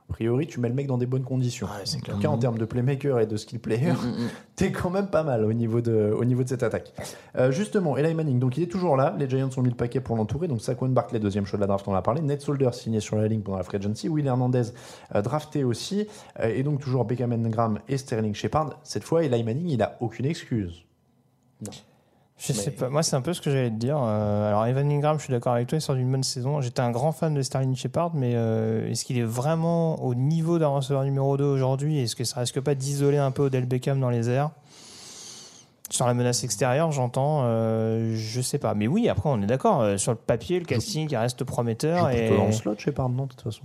a priori, tu mets le mec dans des bonnes conditions. En tout cas, en termes de playmaker et de skill player, Mm, mm, mm. t'es quand même pas mal au niveau de, au niveau de cette attaque. Euh, justement, Eli Manning, donc il est toujours là. Les Giants ont mis le paquet pour l'entourer. Donc Saquon Barkley, deuxième choix de la draft, on a parlé. Ned Solder signé sur la ligne pendant la free agency. Will Hernandez euh, drafté aussi. Euh, et donc toujours Beckham Engram et Sterling Shepard. Cette fois, Eli Manning, il a aucune excuse. Je sais pas, moi c'est un peu ce que j'allais te dire. Euh, alors Evan Ingram, je suis d'accord avec toi, il sort d'une bonne saison. J'étais un grand fan de Sterling Shepard, mais euh, est-ce qu'il est vraiment au niveau d'un receveur numéro 2 aujourd'hui? Est-ce que ça risque pas d'isoler un peu Odell Beckham dans les airs? Sur la menace extérieure, j'entends, euh, je sais pas. Mais oui, après on est d'accord, euh, sur le papier, le casting il reste prometteur. Je Et... le slot, Shepard, non, de toute façon.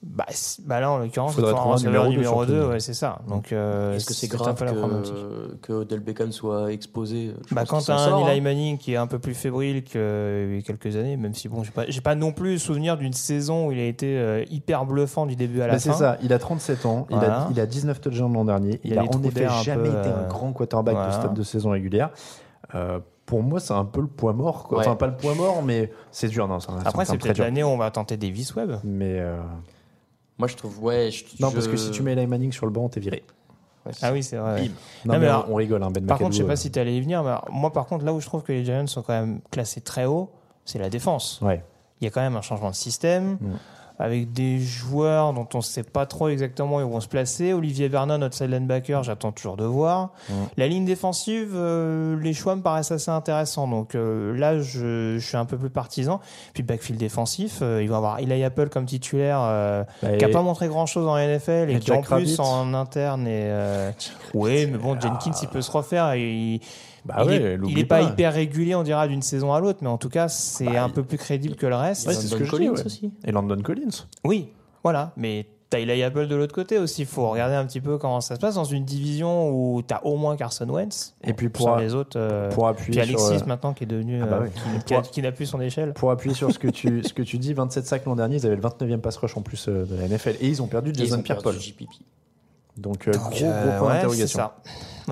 Bah, c'est- bah là, en l'occurrence, il Faudrait trouver numéro deux, numéro surtout. 2, ouais, c'est ça. Donc, euh, Est-ce que c'est un grave peu la problématique. que, que Odell Beckham soit exposé? Bah, quand t'as s'en un sort, Eli hein. Manning qui est un peu plus fébrile qu'il y a quelques années, même si bon, j'ai pas, j'ai pas non plus souvenir d'une saison où il a été euh, hyper bluffant du début à la Bah, c'est fin. ça, il a 37 ans, il, a, il a 19 touchdowns l'an dernier, Il il, a en effet jamais peu, été un euh, grand quarterback voilà. de stade de saison régulière. Euh, pour moi, c'est un peu le poids mort. quoi. Ouais. Enfin, pas le poids mort, mais c'est dur. Non, ça Après, c'est peut-être l'année où on va tenter Davis Webb. Mais euh, Moi, je trouve, ouais. je- non, je- parce que si tu mets Eli Manning sur le banc, t'es viré. Ouais, Ah oui, c'est vrai. Non, Non, mais alors- on rigole, hein, Ben Par contre, je sais pas euh, si tu allais y venir, mais alors, moi, par contre, là où je trouve que les Giants sont quand même classés très haut, c'est la défense. Ouais. Il y a quand même un changement de système. Mm. Avec des joueurs dont on ne sait pas trop exactement où ils vont se placer. Olivier Vernon, notre side linebacker, j'attends toujours de voir. Mm. La ligne défensive, euh, les choix me paraissent assez intéressants. Donc euh, là, je, je suis un peu plus partisan. Puis backfield défensif, euh, il va avoir Eli Apple comme titulaire, euh, bah, qui n'a pas montré grand-chose en NFL et, et qui en plus Rabbit. en interne est... euh, oui, mais bon, Jenkins, il peut se refaire. Et il, Bah il ouais, est, l'oublie il est pas, pas. hyper régulier, on dira, d'une saison à l'autre, mais en tout cas, c'est Bah, un peu plus crédible que le reste. Ouais, c'est ce London que je dis, Collins ouais. aussi. Et Landon Collins. Oui, voilà. Mais t'as Eli Apple de l'autre côté aussi. Il faut regarder un petit peu comment ça se passe dans une division où t'as au moins Carson Wentz. Et puis Sur pour, les autres. euh, pour appuyer puis Alexis sur, euh, maintenant qui est devenu. Ah bah euh, qui- qui, a- qui n'a plus son échelle. pour appuyer sur ce que tu, ce que tu dis, 27 sacs l'an dernier, ils avaient le 29e pass rush en plus euh, de la NFL. Et ils ont perdu Jason ont perdu Pierre-Paul. Donc, euh, Donc, gros, euh, gros point ouais, d'interrogation.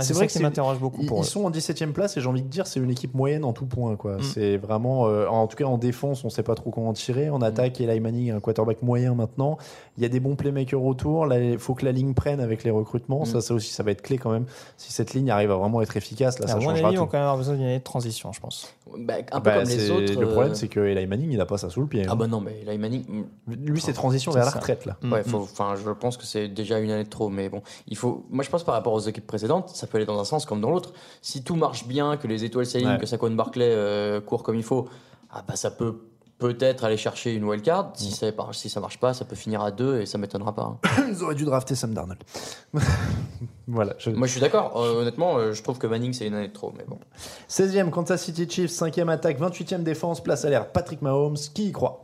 C'est ça. Vrai que c'est- m'interroge beaucoup Ils, pour ils eux. sont en 17e place et j'ai envie de dire c'est une équipe moyenne en tout point Mm. C'est vraiment euh, en tout cas en défense on sait pas trop comment tirer. Mm. En attaque Eli Manning un quarterback moyen maintenant. Il y a des bons playmakers autour. Il faut que la ligne prenne avec les recrutements. Mm. Ça ça aussi ça va être clé quand même. Si cette ligne arrive à vraiment être efficace là à ça mon changera avis, on tout. va quand même avoir besoin d'une année de transition, je pense. Bah, un peu Bah, comme les autres. le problème euh, c'est que Eli Manning il a pas ça sous le pied. Ah hein. bah non, mais Eli Manning. mm, Lui c'est transition c'est vers la ça. retraite là. Ouais, Mm. faut, je pense que c'est déjà une année de trop, mais bon, il faut. Moi, je pense par rapport aux équipes précédentes, ça peut aller dans un sens comme dans l'autre. Si tout marche bien, que les étoiles s'alignent, Ouais. que Saquon Barclay euh, court comme il faut, ah bah ça peut peut-être aller chercher une wildcard. Mm. Si ça, si ça marche pas, ça peut finir à deux et ça m'étonnera pas. hein. Ils auraient dû drafter Sam Darnold. voilà. je- Moi, je suis d'accord. euh, honnêtement, euh, je trouve que Manning c'est une année de trop, mais bon. 16e Kansas City Chiefs, 5e attaque, 28e défense, place à l'air Patrick Mahomes, qui y croit?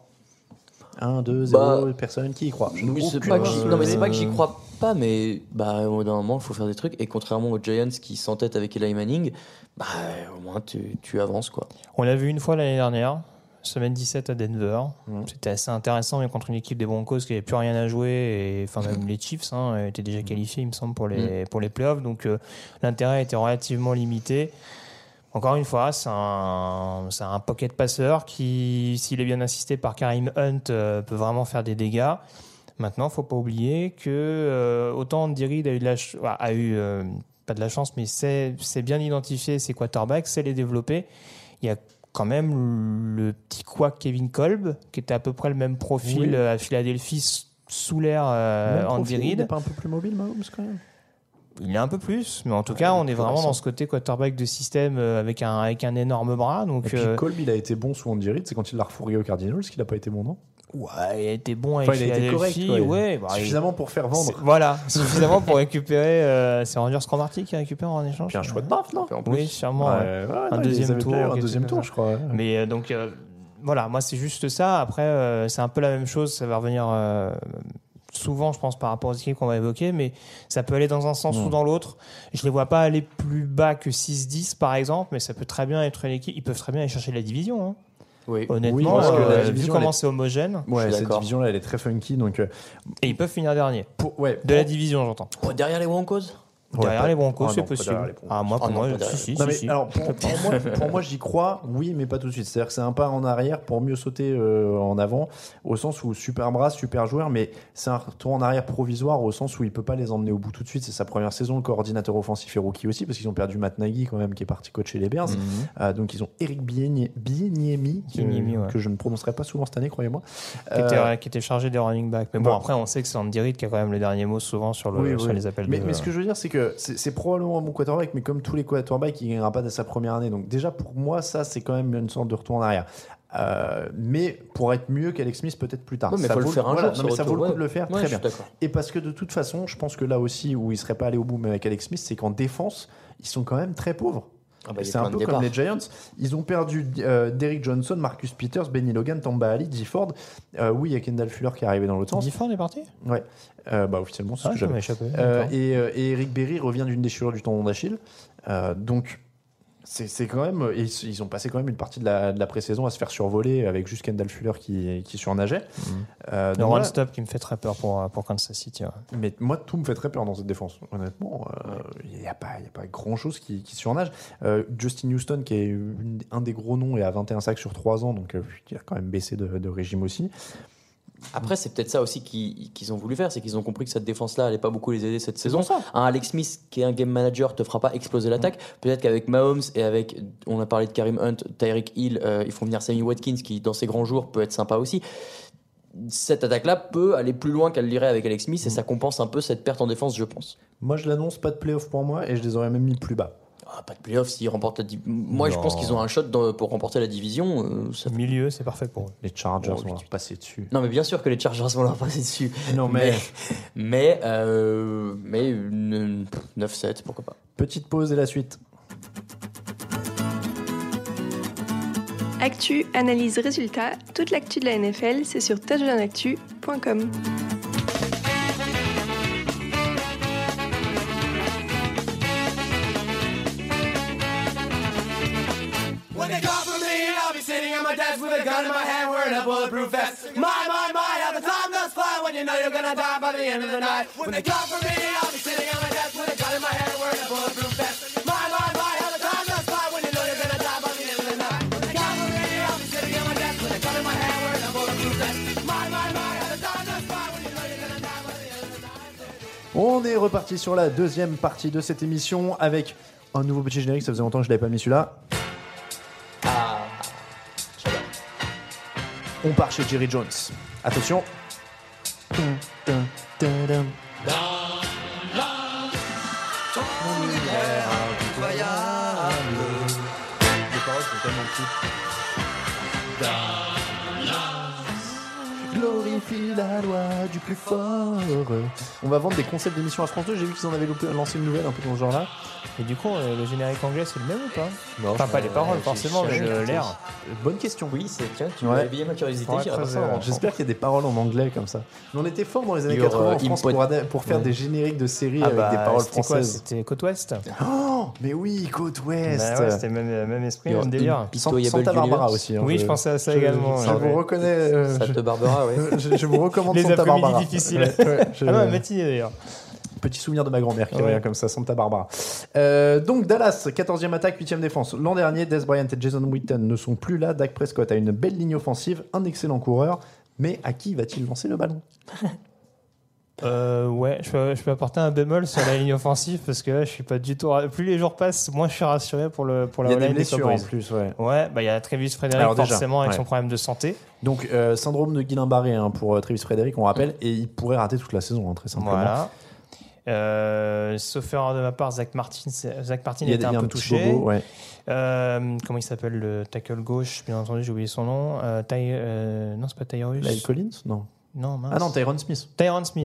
1, 2, 0, Bah, personne qui y croit. Je Oui, c'est pas c'est pas que j'y crois pas, mais bah, au bout d'un moment, il faut faire des trucs. Et contrairement aux Giants qui s'entêtent avec Eli Manning, bah, au moins tu, tu avances quoi. On l'a vu une fois l'année dernière, semaine 17 à Denver. Mm. C'était assez intéressant, mais contre une équipe des Broncos qui n'avait plus rien à jouer. Et, enfin, même les Chiefs hein, étaient déjà qualifiés, il me semble, pour les, pour les playoffs. Donc euh, l'intérêt était relativement limité. Encore une fois, c'est un, c'est un pocket passeur qui, s'il est bien assisté par Karim Hunt, euh, peut vraiment faire des dégâts. Maintenant, faut pas oublier que euh, autant Andy Reid a eu, de la ch- a eu euh, pas de la chance, mais c'est c'est bien identifier ses quarterbacks, c'est les développer. Il y a quand même le petit quack Kevin Kolb, qui était à peu près le même profil Oui. euh, à Philadelphie sous l'air euh, Andy profil, il Reid. n'est pas un peu plus mobile, Mahomes, quand même Il est un peu plus, mais en tout cas, on est vraiment dans ce côté quarterback de système avec un, avec un énorme bras. Et Donc, puis euh, Kolb, il a été bon sous Andy Reid, c'est quand il l'a refourgué au Cardinals qu'il n'a pas été bon, non? Ouais, il a été bon avec Enfin, il a été correct, quoi. ouais, bah, il- Suffisamment pour faire vendre. Voilà, suffisamment pour récupérer. euh, c'est Rangers Cromarty qui récupère en échange. Puis un choix de draft, non Oui, sûrement. ouais. Ouais, ouais, Un non, deuxième tour, Un deuxième tour, je crois. ouais. Mais euh, donc euh, voilà, moi c'est juste ça. Après, euh, c'est un peu la même chose. Ça va revenir euh, souvent, je pense, par rapport aux équipes qu'on va évoquer, mais ça peut aller dans un sens ou dans l'autre. Je les vois pas aller plus bas que 6-10 par exemple, mais ça peut très bien être une équipe. Ils peuvent très bien aller chercher la division. hein. Oui. Honnêtement, parce que la euh, vu division, comment elle est- c'est homogène, Ouais, cette d'accord. division-là, elle est très funky. Donc, euh, et ils peuvent finir dernier pour, ouais, de la division, j'entends. Oh, derrière les Broncos? Derrière pas- les Broncos, Ah c'est possible. derrière les Broncos. Ah moi, pour Ah moi, pas derrière si, les si, Non, si, mais si. alors pour, pour moi, pour moi, j'y crois, oui, mais pas tout de suite. C'est-à-dire que c'est un pas en arrière pour mieux sauter euh, en avant, au sens où super bras, super joueur, mais c'est un retour en arrière provisoire, au sens où il peut pas les emmener au bout tout de suite. C'est sa première saison, le coordinateur offensif est rookie aussi, parce qu'ils ont perdu Matt Nagy quand même, qui est parti coacher les Bears. Mhm. Euh, donc ils ont Eric Bieniemi, Bieniemi, que, Bieniemi, ouais. que je ne prononcerai pas souvent cette année, croyez-moi. qui, était, Euh, qui était chargé des running backs. Mais bon, bon. après, on sait que c'est Andy Reid qui a quand même le dernier mot souvent sur, le, Oui, sur oui. les appels mais, de. mais ce que je veux dire, c'est que c'est c'est probablement un bon quarterback, mais comme tous les quarterbacks, il ne gagnera pas dès sa première année. Donc déjà, pour moi, ça, c'est quand même une sorte de retour en arrière. Euh, mais pour être mieux qu'Alex Smith peut-être plus tard. Ouais, mais ça faut le vaut, faire un voilà, jour, non, mais ça vaut le coup de le faire, Ouais, très bien. Et parce que de toute façon, je pense que là aussi où il serait pas allé au bout même avec Alex Smith, c'est qu'en défense, ils sont quand même très pauvres. Ah bah, c'est un peu comme les Giants. Ils ont perdu euh, Derrick Johnson, Marcus Peters, Benny Logan, Tamba Ali, Dee Ford. Euh, oui, il y a Kendall Fuller qui est arrivé dans l'autre sens. Difford est parti? Ouais, Euh, bah officiellement, c'est ce Ah, que ça j'avais. m'a échappé. Euh, et, et Eric Berry revient d'une déchirure du tendon d'Achille. Euh, donc, c'est quand même. et Ils, ils ont passé quand même une partie de la, de la pré-saison à se faire survoler avec juste Kendall Fuller qui, qui surnageait. Euh, Le run-stop qui me fait très peur pour, pour Kansas City. ouais. Mais moi, tout me fait très peur dans cette défense. Honnêtement, euh, il n'y a pas, y a pas grand-chose qui, qui surnage. Euh, Justin Houston, qui est une- un des gros noms, est à 21 sacs sur 3 ans, donc euh, il a quand même baissé de, de régime aussi. Après, c'est peut-être ça aussi qu'ils qu'ils ont voulu faire, c'est qu'ils ont compris que cette défense-là allait pas beaucoup les aider cette saison. ça. Un Alex Smith qui est un game manager te fera pas exploser l'attaque. Peut-être qu'avec Mahomes et avec, on a parlé de Karim Hunt, Tyreek Hill, euh, ils font venir Sammy Watkins qui dans ses grands jours peut être sympa aussi. Cette attaque-là peut aller plus loin qu'elle l'irait avec Alex Smith et ça compense un peu cette perte en défense, je pense. Moi, je l'annonce, pas de playoff pour moi, et je les aurais même mis plus bas. Ah, pas de playoff s'ils remportent la div- Moi, je pense qu'ils ont un shot dans- pour remporter la division. euh, ça- Milieu, c'est parfait pour eux. Les Chargers Oh, vont leur passer dessus. Non, mais bien sûr que les Chargers vont leur passer dessus. Non, mais- Mais, euh, mais une- 9-7, pourquoi pas. Petite pause et la suite. Actu, analyse, résultat, toute l'actu de la NFL, c'est sur touchdownactu.com. night. On est reparti sur la deuxième partie de cette émission avec un nouveau petit générique. Ça faisait longtemps que je l'avais pas mis celui-là. On part chez Jerry Jones. Attention. Les paroles sont tellement petites. Glorifie la loi du plus fort. On va vendre des concepts d'émissions à France 2. J'ai vu qu'ils en avaient lancé une nouvelle un peu dans ce genre-là. Et du coup, euh, le générique anglais, c'est le même ou pas Non, Enfin, pas les paroles, forcément, mais le- l'air. Bonne question. Oui, c'est tiens, tu Ouais. m'as éveillé ma curiosité. J'irai ça en- ouais. J'espère qu'il y a des paroles en anglais comme ça. Mais on était fort dans les années Your, 80 en euh, France pour, faire Ouais. des génériques de séries Ah avec bah, des paroles c'était quoi françaises. C'était Côte Ouest Oh, mais oui, côte ouest. Bah ouais, C'était le même, même esprit, Your même délire. input. San- Pitoyable Santa Barbara Universe. aussi. hein, Oui, je pensais à ça également, Je, ouais. vous reconnais. euh, Ça je, te barbera, oui. je- je vous recommande Les Santa Barbara. difficiles. Ouais, ouais, je- Ah non, matinée d'ailleurs. Petit souvenir de ma grand-mère qui Ouais. revient comme ça, Santa Barbara. Euh, donc Dallas, 14e attaque, 8e défense. L'an dernier, Des Bryant et Jason Witten ne sont plus là. Dak Prescott a une belle ligne offensive, un excellent coureur. Mais à qui va-t-il lancer le ballon? Euh, ouais, je peux, je peux apporter un bémol sur la ligne offensive parce que là, je suis pas du tout. Plus les jours passent, moins je suis rassuré pour, le, pour la Il y a des blessures en plus, ouais. Ouais, bah il y a Travis Frédéric Alors déjà, forcément avec ouais. son problème de santé. Donc, euh, syndrome de Guillain-Barré hein, pour euh, Travis Frederick, on rappelle, et il pourrait rater toute la saison, hein, très simplement. Voilà. Euh, sauf erreur de ma part, Zach Martin, Zach Martin Il était un peu touché. bobo, ouais. Euh, comment il s'appelle le tackle gauche? Bien entendu, j'ai oublié son nom. Euh, Ty- non, c'est pas Tyrus. Lyle Collins? Non. Non, mince. Ah non, Tyron Smith. Tyron Smith.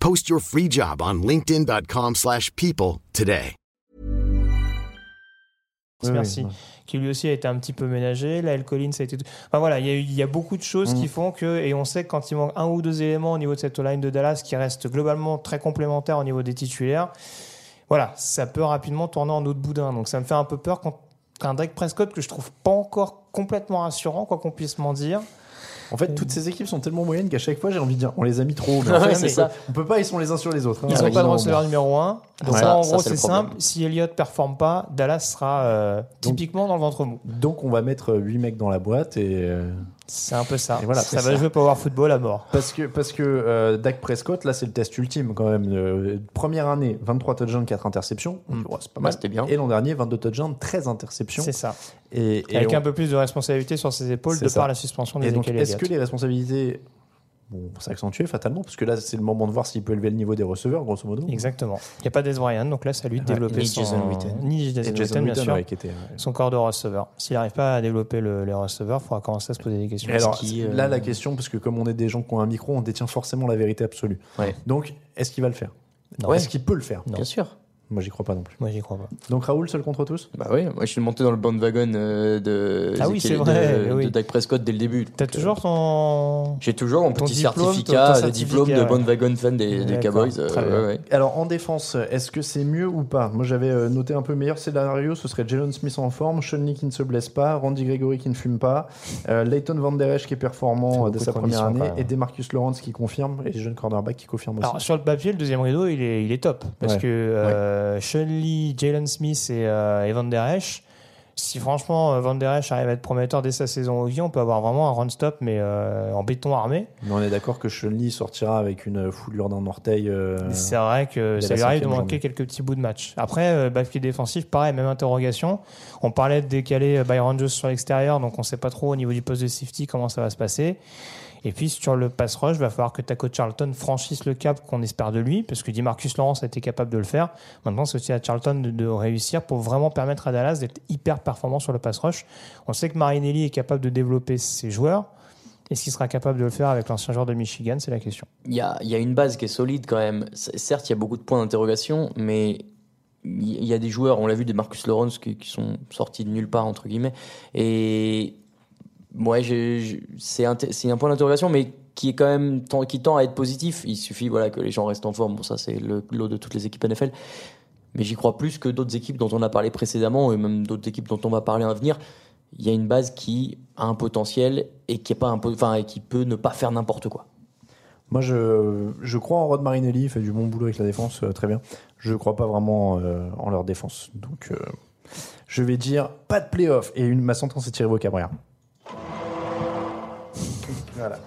Post your free job on linkedin.com/people slash people today. Merci. oui, Qui lui aussi a été un petit peu ménagé. Là, El Collins a été. Enfin voilà, il y, a y beaucoup de choses Mm. qui font que. Et on sait que quand il manque un ou deux éléments au niveau de cette line de Dallas qui reste globalement très complémentaire au niveau des titulaires, voilà, ça peut rapidement tourner en autre boudin. Donc ça me fait un peu peur quand un Dak Prescott que je trouve pas encore complètement rassurant, quoi qu'on puisse m'en dire. En fait, toutes ces équipes sont tellement moyennes qu'à chaque fois, j'ai envie de dire, on les a mis trop. Mais en Ouais, c'est ça. On peut pas, ils sont les uns sur les autres. hein. Ils Ouais, pas de non, receveur numéro 1. Donc Ouais. là, en Ça, gros, c'est simple. Si Elliott performe pas, Dallas sera euh, typiquement dans le ventre mou. Donc, on va mettre 8 mecs dans la boîte et. euh, C'est un peu ça. Et voilà, ça va ça. jouer Power Football à mort. Parce que, parce que euh, Dak Prescott, là, c'est le test ultime quand même. Euh, première année, 23 touchdowns, 4 interceptions. Mm. Ouais, c'est pas mal. c'était bien. Et l'an dernier, 22 touchdowns, 13 interceptions. C'est ça. Et, et Avec on- un peu plus de responsabilité sur ses épaules de ça. par la suspension Et donc, d'Ezekiel est-ce que les responsabilités vont s'accentuer fatalement Parce que là, c'est le moment de voir s'il peut élever le niveau des receveurs, grosso modo. Exactement. Il n'y a pas Des Bryant, donc là, c'est à lui de Ouais. développer Ni son... Jason Witten. Ni Jason Jason Witten, bien sûr. ouais, qui était, ouais. Son corps de receveur. S'il n'arrive pas à développer le- les receveurs, il faudra commencer à se poser des questions. Et alors, euh, là, la question, parce que comme on est des gens qui ont un micro, on détient forcément la vérité absolue. Donc, est-ce qu'il va le faire? Non. Est-ce qu'il peut le faire? Bien sûr. Moi, j'y crois pas non plus. Moi, j'y crois pas. Donc, Raoul, seul contre tous? Bah oui, moi je suis monté dans le bandwagon euh, de, Ah oui, c'est vrai, de, oui. de Dak Prescott dès le début. T'as toujours ton. J'ai toujours mon Ton petit diplôme, certificat, ton- ton de diplôme de certificat, bandwagon fan des, Cowboys. euh, ouais, ouais. Alors en défense, est-ce que c'est mieux ou pas? Moi j'avais euh, noté un peu meilleur scénario, ce serait Jalen Smith en forme, Sean Lee qui ne se blesse pas, Randy Gregory qui ne fume pas, euh, Leighton Van Der Esch qui est performant euh, dès sa première année, et Demarcus Lawrence qui confirme, et les jeunes cornerbacks qui confirment aussi. Alors, sur le papier, le deuxième rideau, il est, il est top. Parce Ouais. que euh, Sean Lee, Jalen Smith et, euh, et Van Der Esch, si franchement euh, Van Der Esch arrive à être prometteur dès sa saison au on peut avoir vraiment un run-stop, mais euh, en béton armé. Mais on est d'accord que Sean Lee sortira avec une foulure d'un orteil. euh, C'est vrai que ça lui arrive de manquer journée. quelques petits bouts de match. Après, euh, backfield défensif, pareil, même interrogation. On parlait de décaler euh, Byron Jones sur l'extérieur, donc on sait pas trop au niveau du poste de safety comment ça va se passer. Et puis sur le pass rush, va falloir que Taco Charlton franchisse le cap qu'on espère de lui, parce que Marcus Lawrence a été capable de le faire. Maintenant, c'est aussi à Charlton de, réussir pour vraiment permettre à Dallas d'être hyper performant sur le pass rush. On sait que Marinelli est capable de développer ses joueurs. Est-ce qu'il sera capable de le faire avec l'ancien joueur de Michigan? C'est la question. Il y a, il une base qui est solide quand même. Certes, il y a beaucoup de points d'interrogation, mais il y a des joueurs, on l'a vu, des Marcus Lawrence qui, qui sont sortis de nulle part, entre guillemets. Et ouais, c'est un, point d'interrogation, mais qui est quand même qui tend à être positif. Il suffit voilà, que les gens restent en forme. Bon, ça, c'est le lot de toutes les équipes NFL. Mais j'y crois plus que d'autres équipes dont on a parlé précédemment, et même d'autres équipes dont on va parler à venir. Il y a une base qui a un potentiel et qui, est pas un enfin, qui peut ne pas faire n'importe quoi. Moi, je, crois en Rod Marinelli, il fait du bon boulot avec la défense, euh, très bien. Je ne crois pas vraiment euh, en leur défense. Donc, euh, je vais dire pas de playoff. Et ma sentence est tirée au Cabrera. Voilà,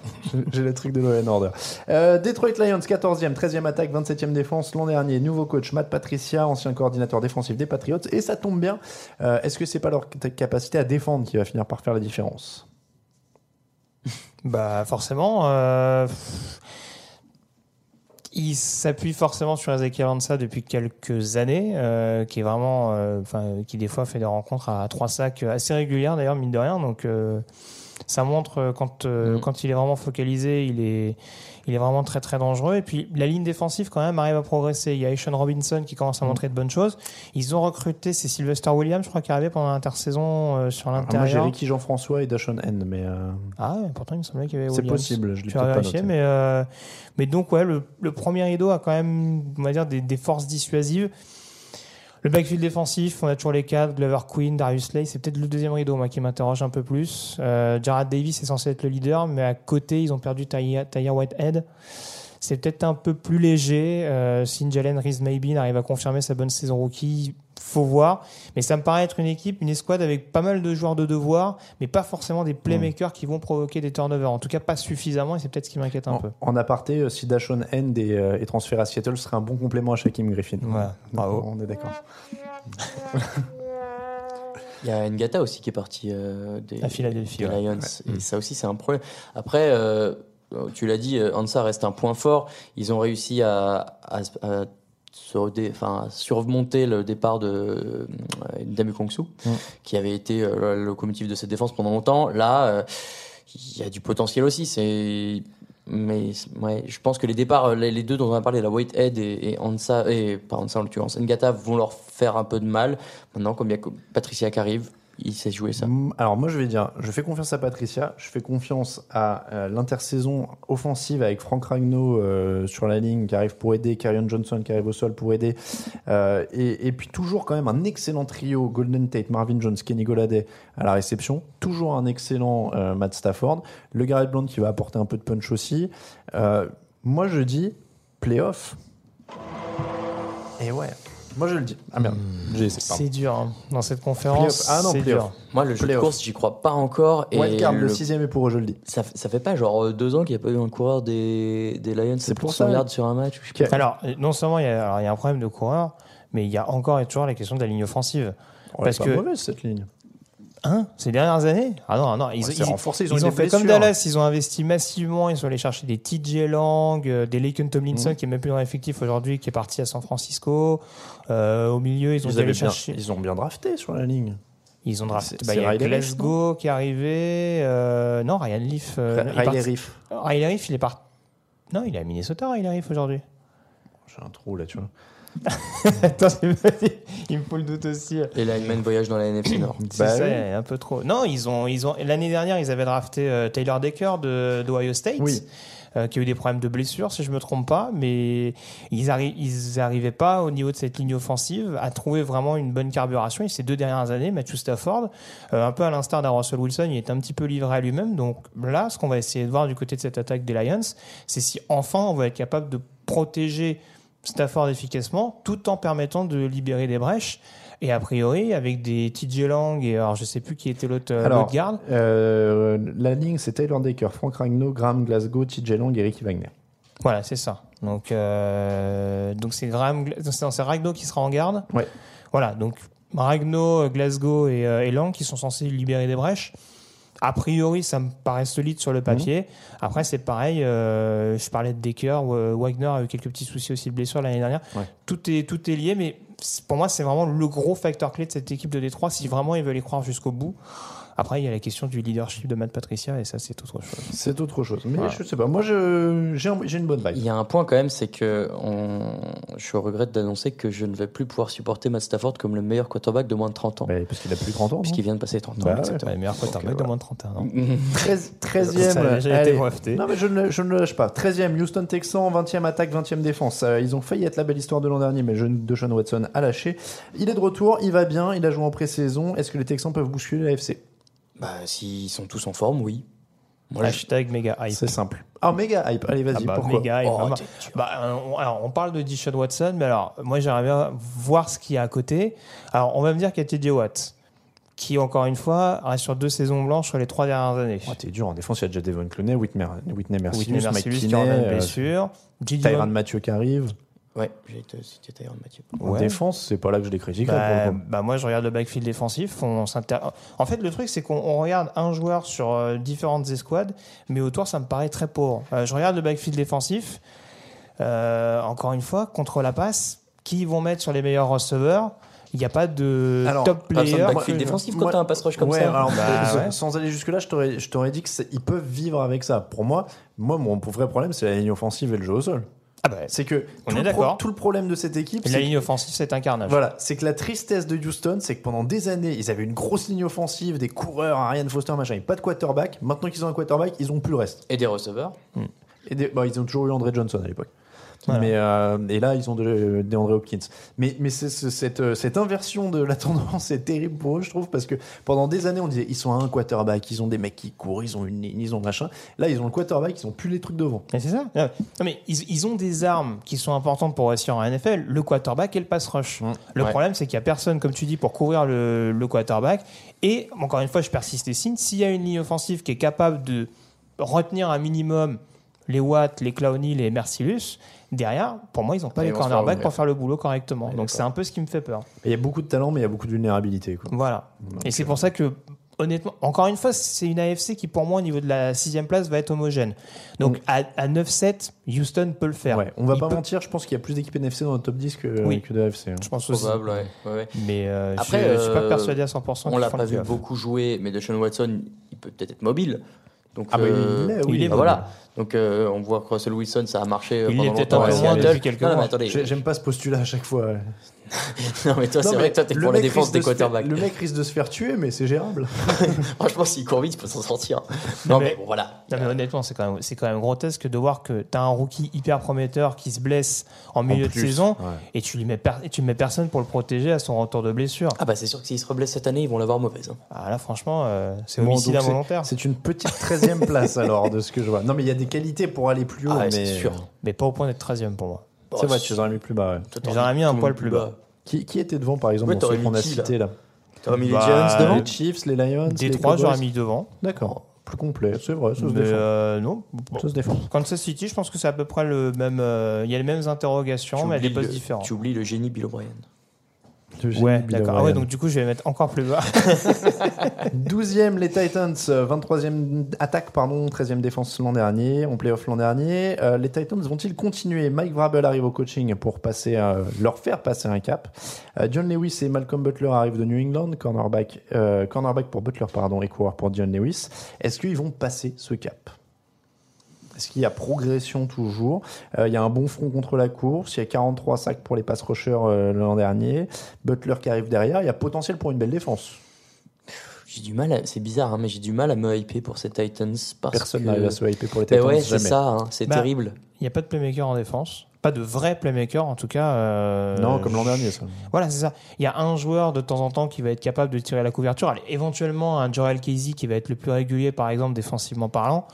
j'ai le truc de Law Order. Euh, Detroit Lions, 14e, 13e attaque, 27e défense. L'an dernier, nouveau coach Matt Patricia, ancien coordinateur défensif des Patriots. Et ça tombe bien. Euh, Est-ce que c'est pas leur capacité à défendre qui va finir par faire la différence? Bah forcément. euh, Il s'appuie forcément sur Ezekiel Ansah depuis quelques années, euh, qui est vraiment, euh, enfin, qui des fois fait des rencontres à trois sacs assez régulières d'ailleurs mine de rien. Donc ça montre euh, quand euh, quand il est vraiment focalisé, il est il est vraiment très très dangereux. Et puis la ligne défensive quand même arrive à progresser. Il y a Sean Robinson qui commence à montrer de bonnes choses. Ils ont recruté, c'est Sylvester Williams, je crois, qui est arrivé pendant l'intersaison euh, sur Alors, Moi, j'ai l'intérieur. Ricky Jean-François et Dashon N, mais. euh, Ah, ouais, pourtant il me semblait qu'il y avait C'est possible, je l'ai pas noté. mais, euh, mais donc, ouais, le, le premier rideau a quand même, on va dire, des, des forces dissuasives. Le backfield défensif, on a toujours les quatre, Glover Queen, Darius Slay, c'est peut-être le deuxième rideau, moi, qui m'interroge un peu plus. Euh, Jared Davis est censé être le leader, mais à côté, ils ont perdu Tyre Whitehead. C'est peut-être un peu plus léger. Euh, si Jalen Reese Maybe arrive à confirmer sa bonne saison rookie, faut voir. Mais ça me paraît être une équipe, une escouade avec pas mal de joueurs de devoir, mais pas forcément des playmakers qui vont provoquer des turnovers. En tout cas, pas suffisamment, et c'est peut-être ce qui m'inquiète un peu. En aparté, euh, si Dashon End est, euh, est transféré à Seattle, ce serait un bon complément à Shaquem Griffin. Ouais, bravo. On est d'accord. Il y a Ngata aussi qui est parti euh, des, À Philadelphie, des ouais. Lions. Ouais. Et ça aussi, c'est un problème. Après, euh, tu l'as dit, euh, Ansa reste un point fort. Ils ont réussi à, à, à enfin, surmonter le départ de euh, Damu Kongsu, Mm. qui avait été euh, le locomotive de cette défense pendant longtemps. Là, euh, il y a du potentiel aussi. C'est mais ouais, je pense que les départs, les, les deux dont on a parlé, la Whitehead et, et Ansa, et pas Ansa en l'occurrence, Ngata vont leur faire un peu de mal. Maintenant, comme il y a Patricia qui arrive, il sait jouer ça. Alors moi je vais dire, je fais confiance à Patricia, je fais confiance à euh, l'intersaison offensive avec Franck Ragno euh, sur la ligne qui arrive pour aider, Carrion Johnson qui arrive au sol pour aider, euh, et, puis toujours quand même un excellent trio Golden Tate, Marvin Jones, Kenny Goladay à la réception, toujours un excellent euh, Matt Stafford, le Garrett Blount qui va apporter un peu de punch aussi. Moi je dis playoff. Et ouais, moi je le dis. Ah merde, j'ai essayé, pardon. C'est dur hein. dans cette conférence. Playoff. Ah non, c'est playoff. dur. Moi, le jeu de Playoff. course, j'y crois pas encore. Et Wildcard, le le- sixième est pour eux, je le dis. ça, ça fait pas genre euh, deux ans qu'il n'y a pas eu un coureur des, des Lions C'est pour pour 100 ça. yards sur un match. ou je sais pas. Alors, euh, non seulement il y, a, alors, il y a un problème de coureur, mais il y a encore et toujours la question de la ligne offensive. Ouais, Parce pas que mauvaise cette ligne. Hein? Ces dernières années? Ah non, non, ils, Ouais, c'est ils- renforcé, ils ont eu ont des fait comme blessures. Dallas, ils ont investi massivement, ils sont allés chercher des TJ Lang, euh, des Laken Mhm. Tomlinson, qui est même plus dans l'effectif aujourd'hui, qui est parti à San Francisco. Euh, au milieu, ils ont Ils, bien, chercher. ils ont bien drafté sur la ligne. Ils ont drafté. Bah, il y a Glasgow qui est arrivé. euh, non, Ryan Leaf. euh, il est Riley parti- Reef. Riley Reef, il est parti. Non, il est à Minnesota, Riley Reef aujourd'hui. J'ai un trou là, tu vois. Attends, il me faut le doute aussi. Les linemen voyagent dans la NFC Nord. C'est Bah ça, oui. un peu trop. Non, ils ont, ils ont. L'année dernière, ils avaient drafté euh, Taylor Decker de d'Ohio State, Oui. Euh, qui a eu des problèmes de blessure, si je me trompe pas, mais ils arri- ils arrivaient pas au niveau de cette ligne offensive à trouver vraiment une bonne carburation. Et ces deux dernières années, Matthew Stafford, euh, un peu à l'instar d'un Russell Wilson, il est un petit peu livré à lui-même. Donc là, ce qu'on va essayer de voir du côté de cette attaque des Lions, c'est si enfin on va être capable de protéger Stafford efficacement, tout en permettant de libérer des brèches. Et a priori, avec des TJ Lang et alors je sais plus qui était l'autre euh, garde. euh, la ligne, c'est Taylor Decker, Frank Ragno, Graham Glasgow, TJ Long et Ricky Wagner. Voilà, c'est ça. Donc euh, donc c'est Graham, c'est Ragno qui sera en garde. Ouais. Voilà, donc Ragno, Glasgow et, euh, et Lang qui sont censés libérer des brèches. A priori, ça me paraît solide sur le papier. Après, c'est pareil. euh, je parlais de Decker. Wagner a eu quelques petits soucis aussi de blessure l'année dernière. Ouais. Tout est tout est lié, mais pour moi, c'est vraiment le gros facteur clé de cette équipe de Détroit si vraiment ils veulent y croire jusqu'au bout. Après, il y a la question du leadership de Matt Patricia et ça, c'est autre chose. C'est autre chose. Mais Voilà. je sais pas. Moi, j'ai un- j'ai une bonne Il vibe. y a un point quand même, c'est que on... je regrette d'annoncer que je ne vais plus pouvoir supporter Matt Stafford comme le meilleur quarterback de moins de 30 ans. Parce qu'il a plus de 30 ans. Puisqu'il vient de passer 30 ans. Bah exactement. Ouais, meilleur quarterback de moins de 31 ans. 13, 13e. Ça a déjà été breveté. Non, mais je ne, je ne le lâche pas. 13e, Houston Texans, 20e attaque, 20e défense. Euh, ils ont failli être la belle histoire de l'an dernier, mais le jeune de Sean Watson a lâché. Il est de retour, il va bien, il a joué en pré-saison. Est-ce que les Texans peuvent bousculer la FC Bah, s'ils sont tous en forme, oui. Je- Hashtag méga hype. C'est simple. Ah, méga hype. Allez, vas-y, Ah bah, pourquoi méga hype, Oh. Bah, euh, on, alors, on parle de Dishon Watson, mais alors, moi, j'aimerais bien voir ce qu'il y a à côté. Alors, on va me dire qu'il y a TJ Watt, qui, encore une fois, reste sur deux saisons blanches sur les trois dernières années. Oh, T'es dur en défense, il y a déjà Devon Clooney, Whitney, Whitney Mercilus, Whitney Mike Mercilus qui Kinney, en a une blessure. Van- Mathieu qui arrive. Ouais, j'ai été cité Tyrann Mathieu. En Ouais. défense, c'est pas là que je les critique. là, Bah, bah, moi, je regarde le backfield défensif. On s'inter- en fait, le truc, c'est qu'on on regarde un joueur sur euh, différentes escouades, mais autour, ça me paraît très pauvre. Euh, je regarde le backfield défensif. Euh, encore une fois, contre la passe, qui vont mettre sur les meilleurs receveurs Il n'y a pas de Alors, top player. backfield défensif quand t'as un pass rush comme Ouais, ça. alors, Bah, sans- ouais. Sans aller jusque-là, je t'aurais, je t'aurais dit qu'ils peuvent vivre avec ça. Pour moi, moi, mon vrai problème, c'est la ligne offensive et le jeu au sol. Ah bah, C'est que On tout, est le pro- d'accord. tout le problème de cette équipe, la c'est ligne offensive, c'est un carnage. Voilà, c'est que la tristesse de Houston, c'est que pendant des années, ils avaient une grosse ligne offensive, des coureurs, un Ryan Foster, machin, et pas de quarterback. Maintenant qu'ils ont un quarterback, ils ont plus le reste. Et des receveurs. Et des- bah, ils ont toujours eu André Johnson à l'époque. Voilà. Mais euh, et là, ils ont de, André Hopkins. Mais, mais c'est- c'est- cette, euh, cette inversion de la tendance est terrible pour eux, je trouve, parce que pendant des années, on disait ils sont à un quarterback, ils ont des mecs qui courent, ils ont une ligne, ils ont machin. Là, ils ont le quarterback, ils ont plus les trucs devant. Mais c'est ça. Non, mais ils, ils ont des armes qui sont importantes pour réussir en NFL, le quarterback et le pass rush. Le Ouais. problème, c'est qu'il n'y a personne, comme tu dis, pour couvrir le, le quarterback. Et encore une fois, je persiste et signe, s'il y a une ligne offensive qui est capable de retenir un minimum les Watt, les Clowney, les Mercilus, derrière, pour moi, ils n'ont pas Ils les cornerbacks pour faire le boulot correctement. Donc c'est un peu ce qui me fait peur. Il y a beaucoup de talent, mais il y a beaucoup de vulnérabilité. Quoi. Voilà. Et c'est pour ça que, honnêtement, encore une fois, c'est une AFC qui, pour moi, au niveau de la sixième place, va être homogène. Donc, Mm. à, à 9-7, Houston peut le faire. Ouais, on va Il pas peut- mentir, je pense qu'il y a plus d'équipes NFC dans le top 10 que, Oui. que de AFC. hein. Je pense aussi. Probable, ouais. ouais, ouais. Mais euh, Après, je, je suis pas euh, persuadé à 100%. On l'a pas vu beaucoup jouer, mais Deshaun Watson, il peut peut-être être mobile. Donc, Ah bah, il euh, l'est, oui, il est, bah, voilà. Donc euh, on voit que Russell Wilson, ça a marché. euh, Il pendant l'est peut-être longtemps un peu Seattle. depuis quelques Non, mois. J'aime pas ce postulat à chaque fois. Non, mais toi, c'est vrai que toi, t'es le pour la défense des quarterbacks. Le mec risque de se faire tuer, mais c'est gérable. Franchement, s'il court vite, il peut s'en sortir. Non, Non, mais- mais bon, voilà. Non, mais honnêtement, c'est quand, même, c'est quand même grotesque de voir que tu as un rookie hyper prometteur qui se blesse en milieu de plus, saison ouais. et tu lui mets et tu mets personne pour le protéger à son retour de blessure. Ah bah c'est sûr que s'il se reblesse cette année, ils vont l'avoir mauvaise. hein. Ah, là, franchement, euh, c'est Bon, homicide involontaire. C'est une petite 13e place alors de ce que je vois. Non, mais il y a des qualités pour aller plus haut. Ah, mais... c'est sûr. Mais pas au point d'être 13 pour moi. C'est vrai, tu les aurais mis plus bas. ouais. Auraient mis un poil plus bas. Qui, qui était devant, par exemple, Ouais, dans ceux qu'on a cités là T'aurais mis les Bah, Giants devant Les Chiefs, les Lions, Des les trois, j'aurais mis devant. D'accord, plus complet, c'est vrai, ça se défend. euh, non. Ça se défend. Kansas City, je pense que c'est à peu près le même. euh, Il y a les mêmes interrogations, Tu mais à des postes différents. Tu oublies le génie Bill O'Brien. Ouais, d'accord. Ah ouais, donc du coup, je vais mettre encore plus bas. 12e les Titans, euh, 23e attaque, pardon, 13e défense l'an dernier, en playoff l'an dernier. Euh, les Titans vont-ils continuer? Mike Vrabel arrive au coaching pour passer, euh, leur faire passer un cap. Euh, John Lewis et Malcolm Butler arrivent de New England, cornerback, euh, cornerback pour Butler pardon, et coureur pour John Lewis. Est-ce qu'ils vont passer ce cap? Est-ce qu'il y a progression toujours Euh, Il y a un bon front contre la course. Il y a 43 sacs pour les pass rushers euh, l'an dernier. Butler qui arrive derrière. Il y a potentiel pour une belle défense. J'ai du mal, à- c'est bizarre, hein, mais j'ai du mal à me hyper pour ces Titans parce Personne que... n'arrive à se hyper pour les Titans. ouais, c'est ça, hein, c'est Bah, terrible. Il n'y a pas de playmaker en défense. Pas de vrai playmaker, en tout cas. euh, Non, comme l'an dernier, ça. Voilà, c'est ça. Il y a un joueur de temps en temps qui va être capable de tirer la couverture. Allez, éventuellement, un Jorel Casey qui va être le plus régulier, par exemple, défensivement parlant.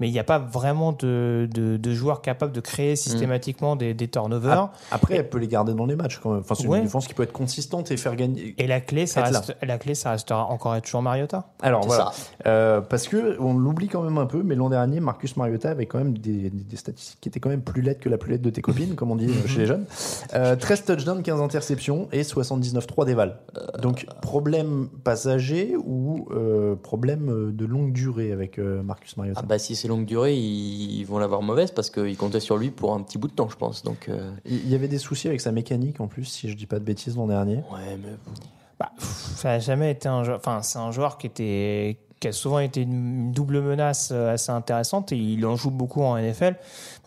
Mais il n'y a pas vraiment de, de, de joueurs capables de créer systématiquement des, des turnovers. Ap- Après, elle peut les garder dans les matchs quand même. Enfin, c'est Ouais. une défense qui peut être consistante et faire gagner. Et la clé, ça reste, la clé, ça restera encore et toujours Mariota. Alors voilà, ça. Euh, parce que on l'oublie quand même un peu, mais l'an dernier, Marcus Mariota avait quand même des, des- des statistiques qui étaient quand même plus laides que la plus laide de tes copines, comme on dit euh, chez les jeunes. Euh, 13 touchdowns, 15 interceptions et 79-3 déval. Donc problème passager ou euh, problème euh, de longue durée avec euh, Marcus Mariota? Ah bah si c'est longue durée, ils vont l'avoir mauvaise parce qu'ils comptaient sur lui pour un petit bout de temps, je pense. Donc euh, Il y avait des soucis avec sa mécanique en plus, si je dis pas de bêtises l'an dernier. ouais, mais Bah, ça n'a jamais été un joueur. Enfin, c'est un joueur qui était qui a souvent été une double menace euh, assez intéressante et il en joue beaucoup en NFL.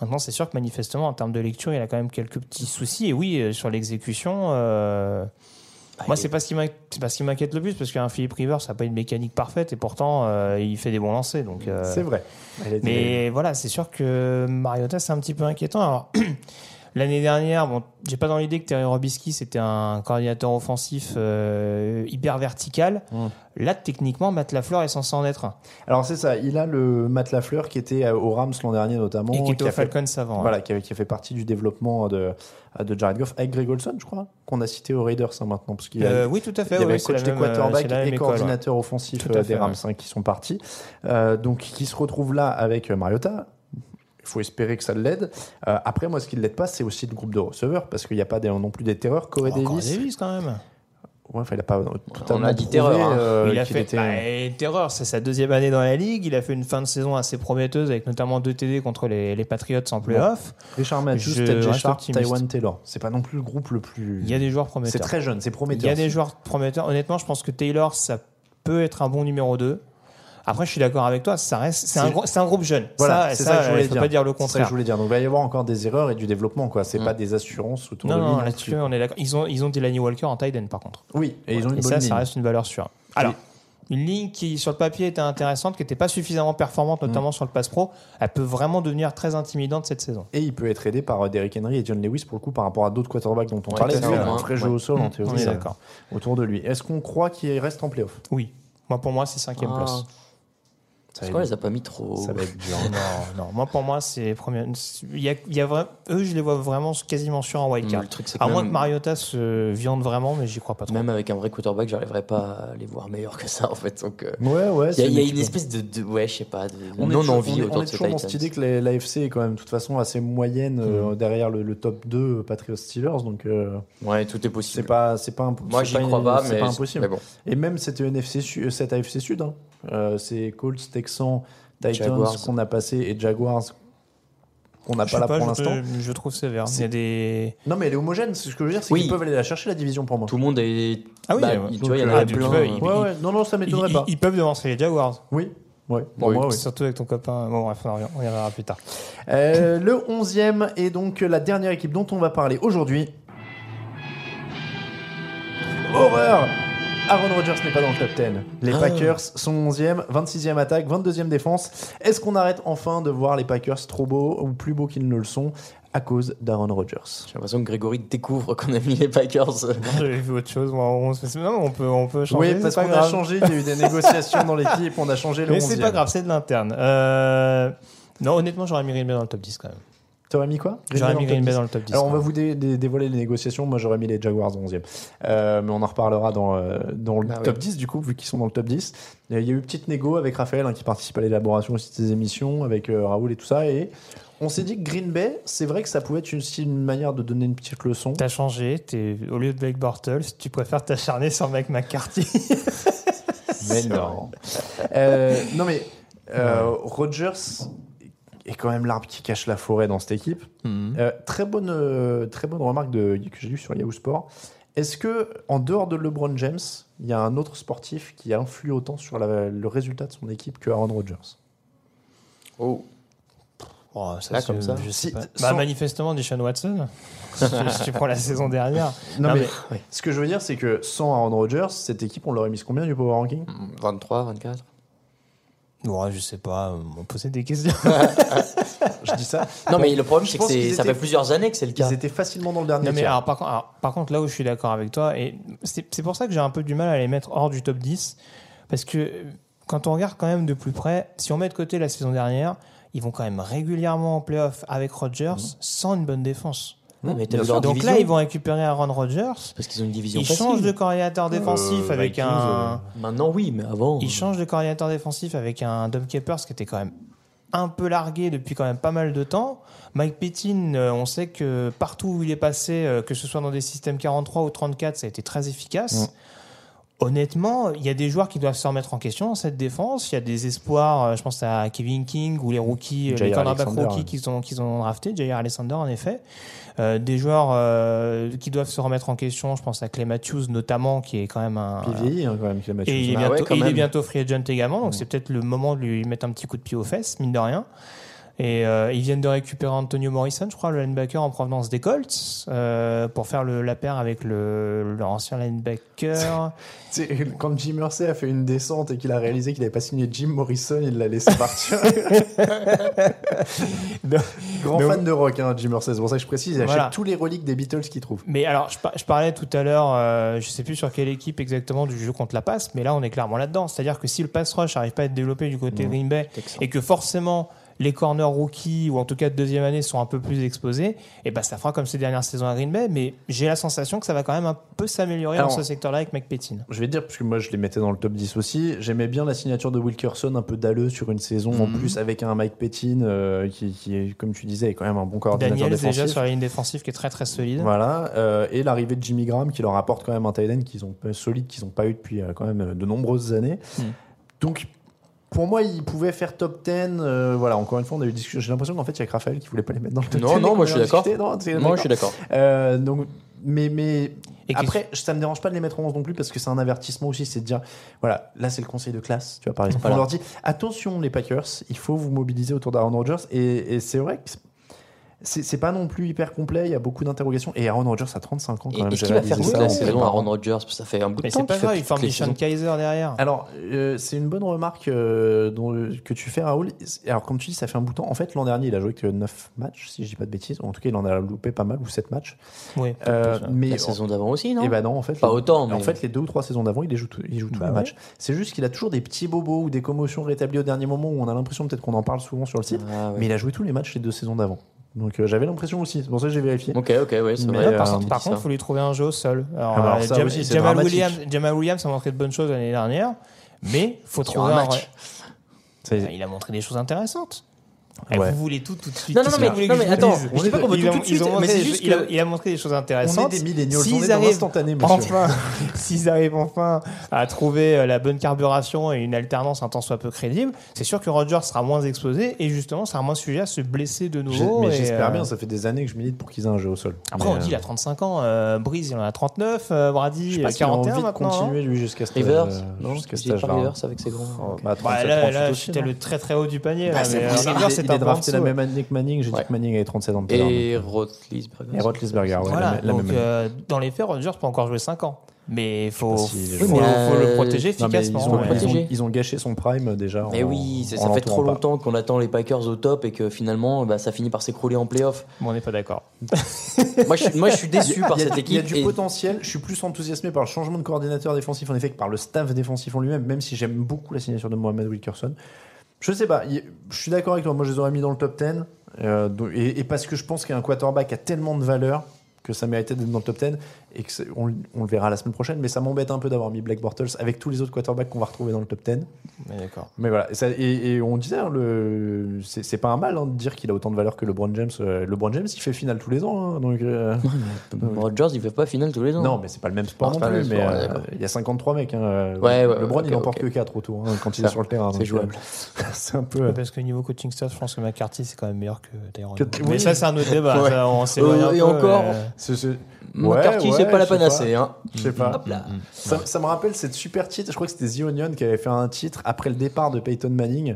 Maintenant, c'est sûr que manifestement, en termes de lecture, il a quand même quelques petits soucis. Et oui, euh, sur l'exécution, euh, bah, moi, c'est pas ce qui m'inquiète- le plus parce qu'un Philippe Rivers, ça n'a pas une mécanique parfaite et pourtant, euh, il fait des bons lancers. Donc, euh, C'est vrai. Mais voilà, c'est sûr que Mariota, c'est un petit peu inquiétant. Alors, l'année dernière, bon, j'ai pas dans l'idée que Terry Robisky, c'était un coordinateur offensif euh, hyper vertical. Mm. Là, techniquement, Matt Lafleur est censé en être un. Alors c'est ça, il a le Matt Lafleur qui était euh, aux Rams l'an dernier notamment. Et qui était au fait- Falcons avant. hein. Voilà, qui a, qui a fait partie du développement de, de Jared Goff avec Greg Olson, je crois, qu'on a cité aux Raiders hein, maintenant. Parce qu'il a- Euh, oui, tout à fait. il y avait c'est coach des quarterbacks et école, coordinateur offensif euh, fait, des Rams ouais. hein, qui sont partis. Euh, donc qui se retrouve là avec euh, Mariota. Il faut espérer que ça l'aide. Euh, après, moi, ce qui ne l'aide pas, c'est aussi le groupe de receveurs, parce qu'il n'y a pas des- non plus des terreurs. Corey Oh, Corey Davis, Davis, quand même. ouais, enfin, il n'a pas totalement a dit prouvé, terreur, hein. euh, il a fait était- bah, terreur, c'est sa deuxième année dans la ligue. Il a fait une fin de saison assez prometteuse avec notamment deux TD contre les, les Patriots en playoff. Richard Matthews, reste Sharp. Taiwan Taylor. C'est pas non plus le groupe le plus. Il y a des joueurs prometteurs. C'est très jeune, c'est Il prometteur. y a des joueurs prometteurs. Honnêtement, je pense que Taylor, ça peut être un bon numéro 2. Après, je suis d'accord avec toi, ça reste, c'est un, C'est- gros- c'est un groupe jeune. Voilà, ça, c'est ça, ça, que je voulais il faut dire. pas dire le C'est ça que contraire. je voulais dire. Donc il va y avoir encore des erreurs et du développement, quoi. C'est Mm. pas des assurances de lui. non, non là-dessus, on est d'accord. Ils ont, ils ont Delaney Walker en tight end, par contre. Oui, et ils ont une Et bonne ça, ligne. ça reste une valeur sûre. Alors, une ligne qui, sur le papier, était intéressante, qui n'était pas suffisamment performante, Mm. notamment sur le pass pro, elle peut vraiment devenir très intimidante cette saison. Et il peut être aidé par euh, Derrick Henry et John Lewis pour le coup par rapport à d'autres quarterbacks dont on Ouais, parlait. tout a un ouais. vrai jeu au sol en théorie On est d'accord. autour de lui. Est-ce qu'on croit qu'il reste en playoff? Oui. Moi, pour moi, c'est cinquième Ah. place. Ça parce va qu'on être- les a pas mis trop. Ça va être dur. non, non. Moi, pour moi, c'est première. Il y a, il y a vra- Eux, je les vois vraiment quasiment sûrs en wildcard. Le truc, c'est À que moins que Mariota se viande vraiment, mais j'y crois pas trop. Même avec un vrai quarterback, j'arriverais pas à les voir meilleurs que ça en fait. Donc, euh, Ouais, ouais. il y a, y a une espèce de, de- ouais, je sais pas, de On non envie on on de est toujours dans cette idée que la- l'AFC est quand même de toute façon assez moyenne euh, Mm. derrière le, le top 2 euh, Patriots Steelers donc euh, Ouais, tout est c'est possible. pas c'est pas imp- Moi, c'est j'y pas- crois pas, c'est mais pas impossible mais bon. et même cette NFC cette AFC Sud hein, c'est Colts Texans Titans qu'on a passé et Jaguars qu'on n'a pas là pas, pour je, l'instant je trouve sévère. C'est- des. non mais elle est homogène c'est ce que je veux dire c'est Oui. qu'ils peuvent aller la chercher la division pour moi Tout le monde est. Ah oui, bah, ouais. tu vois, il y en Ah, a tu plein. peux, euh, il- ouais ouais non non ça Ils, m'étonnerait pas ils peuvent devancer les Jaguars. oui Ouais, pour Oui, moi, oui. Surtout avec ton copain. Bon, bref, on y- on y reviendra plus tard. Euh, le 11e est donc la dernière équipe dont on va parler aujourd'hui. Horreur Aaron Rodgers n'est pas dans le top 10. Les Ah. Packers sont 11e, 26e attaque, 22e défense. Est-ce qu'on arrête enfin de voir les Packers trop beaux ou plus beaux qu'ils ne le sont à cause d'Aaron Rodgers? J'ai l'impression que Grégory découvre qu'on a mis les Packers. J'avais vu autre chose. moi, on, non, on peut, on peut changer. Oui, parce qu'on a changé, il y a eu des négociations dans l'équipe, on a changé le Mais 11e. c'est pas grave, c'est de l'interne. Euh, Non, honnêtement, j'aurais mis Green Bay dans le top 10 quand même. T'aurais mis quoi? J'aurais Green mis Bay Green Bay top dans le top 10. Alors on va vous dé- dé- dévoiler les négociations. Moi j'aurais mis les Jaguars 11e. Euh, mais on en reparlera dans, euh, dans le Bah top oui. 10 du coup, vu qu'ils sont dans le top 10. Il y a eu une petite négo avec Raphaël hein, qui participe à l'élaboration aussi de ces émissions, avec euh, Raoul et tout ça. Et on s'est dit que Green Bay, c'est vrai que ça pouvait être aussi une manière de donner une petite leçon. T'as changé, t'es, au lieu de Blake Bortles, tu préfères t'acharner sur Mike McCarthy. Mais non. Euh, non mais euh, Rodgers est quand même l'arbre qui cache la forêt dans cette équipe. Mhm. Euh, très bonne, euh, très bonne remarque de, que j'ai lue sur Yahoo Sport. Est-ce que en dehors de LeBron James, il y a un autre sportif qui influe autant sur la- le résultat de son équipe que Aaron Rodgers? Oh. Oh, ça, Là, c'est- comme ça. Je sais Si- pas. sans- Bah, manifestement, Deshaun Watson. si, tu, si tu prends la saison dernière. Non, Non, mais, mais- ce que je veux dire, c'est que sans Aaron Rodgers, cette équipe, on l'aurait mise combien du power ranking? 23, 24. Ouais, je sais pas, euh, on posait des questions. Je dis ça. Non, mais le problème, c'est que ça étaient- fait plusieurs années que c'est le cas. Ils étaient facilement dans le dernier Non, mais alors, par, contre, alors, par contre, là où je suis d'accord avec toi, et c'est c'est pour ça que j'ai un peu du mal à les mettre hors du top 10, parce que euh, quand on regarde quand même de plus près, si on met de côté la saison dernière, ils vont quand même régulièrement en playoff avec Rodgers sans une bonne défense. Mais Donc division là, ils vont récupérer Aaron Rodgers. Parce qu'ils ont une division Ils facile. changent de coordinateur défensif Euh, avec Vikings, un. Maintenant, oui, mais avant. Ils changent de coordinateur défensif avec un Dom Capers qui était quand même un peu largué depuis quand même pas mal de temps. Mike Pettin, euh, on sait que partout où il est passé, euh, que ce soit dans des systèmes 43 ou 34, ça a été très efficace. Honnêtement, il y a des joueurs qui doivent se remettre en question dans cette défense. Il y a des espoirs, euh, je pense à Kevin King ou les rookies, euh, les cornerbacks rookies qu'ils ont, qu'ils ont drafté, Jair Alexander en effet. Euh, des joueurs euh, qui doivent se remettre en question, je pense à Clay Matthews notamment, qui est quand même un, vieillit, hein, quand même, Clem Matthews. et il est, Ah bientôt, ouais, il est bientôt free agent également, donc c'est peut-être le moment de lui mettre un petit coup de pied aux fesses, mine de rien. Et euh, ils viennent de récupérer Antonio Morrison, je crois, le linebacker en provenance des Colts, euh, pour faire le, la paire avec le, leur ancien linebacker. Quand Jim Mercer a fait une descente et qu'il a réalisé qu'il n'avait pas signé Jim Morrison, il l'a laissé partir. Grand Donc- fan de rock, hein, Jim Mercer. C'est pour ça que je précise. Il achète Voilà. tous les reliques des Beatles qu'il trouve. Mais alors, je, par- je parlais tout à l'heure, euh, je sais plus sur quelle équipe exactement du jeu contre la passe, mais là, on est clairement là-dedans. C'est-à-dire que si le pass rush n'arrive pas à être développé du côté Green Bay et que forcément les corners rookies ou en tout cas de deuxième année sont un peu plus exposés, et ben ça fera comme ces dernières saisons à Green Bay. Mais j'ai la sensation que ça va quand même un peu s'améliorer dans ce secteur-là avec McPettin. Je vais te dire, parce que moi je les mettais dans le top 10 aussi, j'aimais bien la signature de Wilkerson, un peu dalleux sur une saison, en Mhm. plus avec un Mike Pettin qui, qui est, comme tu disais, est quand même un bon coordinateur Daniel défensif. déjà sur la ligne défensive qui est très très solide. Voilà, euh, et l'arrivée de Jimmy Graham qui leur apporte quand même un tight end qu'ils ont euh, solide qu'ils n'ont pas eu depuis euh, quand même euh, de nombreuses années. Hmm. Donc pour moi, ils pouvaient faire top 10. euh, voilà, encore une fois, on a eu discussion. J'ai l'impression qu'en fait, il y a que Raphaël qui voulait pas les mettre dans le top 10. Non, non, moi je suis d'accord. Non, Moi je suis d'accord. Euh, donc, mais, mais Et après, ça me dérange pas de les mettre en 11 non plus parce que c'est un avertissement aussi. C'est de dire, voilà, là c'est le conseil de classe, tu vois, par exemple. Voilà. On leur dit, attention les Packers, il faut vous mobiliser autour d'Aaron Rodgers. Et, et c'est vrai que c'est pas non plus hyper complet, il y a beaucoup d'interrogations. Et Aaron Rodgers a 35 ans quand Et, même. et j'ai qui va faire toute ça la saison à. Aaron Rodgers? Ça fait un bout de Mais temps c'est pas qu'il fait grave, il forme les Sean. Kaiser derrière. Alors, euh, c'est une bonne remarque euh, dont- que tu fais, Raoul. Alors, comme tu dis, ça fait un bout de temps. En fait, l'an dernier, il a joué que 9 matchs, si je dis pas de bêtises. En tout cas, il en a loupé pas mal, ou 7 matchs. Oui. Euh, mais La saison d'avant aussi, non? Eh ben non, en fait. Pas les- autant, mais- En fait, les deux ou trois saisons d'avant, il les joue, tout- il joue tous Bah les ouais. matchs. C'est juste qu'il a toujours des petits bobos ou des commotions rétablies au dernier moment où on a l'impression peut-être qu'on en parle souvent sur le site. Ah. Mais il a joué tous les matchs les deux saisons d'avant. Donc euh, j'avais l'impression aussi. C'est pour ça que j'ai vérifié. Ok, ok, ouais, c'est vrai. euh, par on contre, par il faut lui trouver un jeu au sol. Alors, Ah bah alors euh, ça Jam- aussi, c'est Jamal. Williams, Jamal Williams a montré de bonnes choses l'année dernière, mais faut trouver un un match. vrai- Il a montré des choses intéressantes. Ouais. Vous voulez tout tout de suite. Non, non, mais- non, attends, je dis pas qu'on veut tout tout de ils ont- suite, il mais juste il a- Il a montré des choses intéressantes. On est des milléniaux, on est S'ils dans arrivent enfin, s'ils arrivent enfin à trouver euh, la bonne carburation et une alternance un temps soit peu crédible, c'est sûr que Roger sera moins exposé et justement sera moins sujet à se blesser de nouveau. Mais j'espère euh, bien, ça fait des années que je milite pour qu'ils aient un jeu au sol. Après, Mais, on dit il euh, a 35 ans, euh, Breeze il en a 39, euh, je Brady sais euh, s'il a 41 envie de maintenant. continuer hein. lui jusqu'à ce Rivers, non jusqu'à. Rivers avec ses grands. Oh, bah, Bah, 37 là, c'était le très très haut du panier. Bah, euh, Rivers, il est- il drafté la même année que Manning, j'ai dit que Manning avait 37 ans. Et l'heure. Roethlisberger. Et Roethlisberger, ouais, Voilà, la, la donc même année. euh, dans les faits, Rodgers peut encore jouer 5 ans. Mais il faut, le Euh, protéger Non, efficacement. ils, ont, ouais. ils, ont, Protégé. ils ont gâché son prime euh, déjà. Mais en- oui, ça fait trop longtemps qu'on attend les Packers au top et que finalement, bah, ça finit par s'écrouler en playoff. Bon, on n'est pas d'accord. moi, je suis, moi, je suis déçu par cette équipe. Il y a du et- potentiel. Je suis plus enthousiasmé par le changement de coordinateur défensif en effet que par le staff défensif en lui-même, même si j'aime beaucoup la signature de Mohamed Wilkerson. Je sais pas, je suis d'accord avec toi. Moi, je les aurais mis dans le top 10. euh, et parce que je pense qu'un quarterback a tellement de valeur que ça méritait d'être dans le top 10 et que on, on le verra la semaine prochaine. Mais ça m'embête un peu d'avoir mis Black Bortles avec tous les autres quarterbacks qu'on va retrouver dans le top 10. Mais d'accord. Mais voilà, et, ça- et- et on disait, hein, le, c'est c'est pas un mal hein, de dire qu'il a autant de valeur que LeBron James. Euh, LeBron James, il fait finale tous les ans. hein, donc, euh, Rodgers, il fait pas finale tous les ans. non, mais c'est pas le même sport Non, non, c'est pas le plus. même Mais sport, euh, il y a 53 mecs. Hein. Ouais, ouais, LeBron, il en porte ok. que 4 autour hein, quand il est sur le terrain. c'est jouable. c'est un peu. Parce que niveau coaching staff, je pense que McCarthy c'est quand même meilleur que Tyrone. Que- Mais oui. ça, c'est un autre débat. Ouais. ça, on s'éloigne Euh, un et encore, euh, McCarthy, Ouais, c'est ouais, pas la je sais panacée. pas. Hein. Je sais pas. Hop là. Ça, ça me rappelle cette super titre. Je crois que c'était The Onion qui avait fait un titre après le départ de Peyton Manning.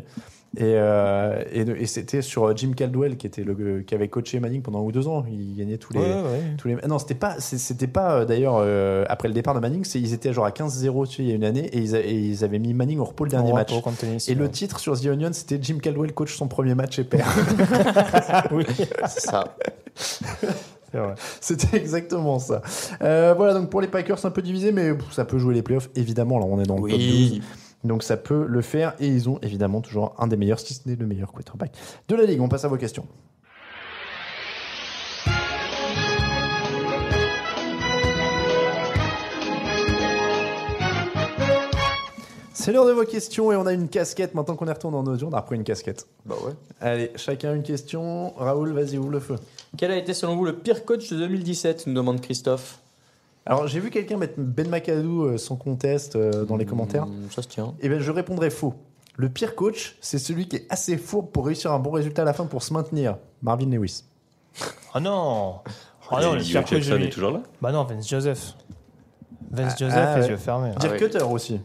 Et, euh, et, et c'était sur Jim Caldwell qui était le qui avait coaché Manning pendant un ou deux ans. Il gagnait tous les Ouais, ouais. tous les. Non, c'était pas c'était pas euh, d'ailleurs euh, après le départ de Manning. Ils étaient genre à 15-0 tu sais, il y a une année et ils, a- et ils avaient mis Manning au repos le dernier match. Tennessee, et le titre sur The Onion c'était Jim Caldwell coach son premier match et perd. oui, C'est ça. C'était exactement ça. Euh, voilà, donc pour les Packers, c'est un peu divisé, mais ça peut jouer les playoffs, évidemment. Là, on est dans le top 12. Oui. Donc ça peut le faire. Et ils ont évidemment toujours un des meilleurs, si ce n'est le meilleur quarterback de la ligue. On passe à vos questions. C'est l'heure de vos questions et on a une casquette. Maintenant qu'on est retourné en audio, on a repris une casquette. Bah ouais. Allez, chacun une question. Raoul, vas-y, ouvre le feu. Quel a été selon vous le pire coach de 2017 nous demande Christophe. Alors, j'ai vu quelqu'un mettre Ben McAdoo euh, sans conteste euh, dans les commentaires. Hmm, Ça se tient. Eh bien, je répondrai faux. Le pire coach, c'est celui qui est assez fourbe pour réussir un bon résultat à la fin pour se maintenir. Marvin Lewis. Oh non Oh non, le pire coach de- est toujours là? Bah non, Vince Joseph. Vince Ah, Joseph, ah, les ouais. yeux fermés. Dirk ouais. Cutter aussi.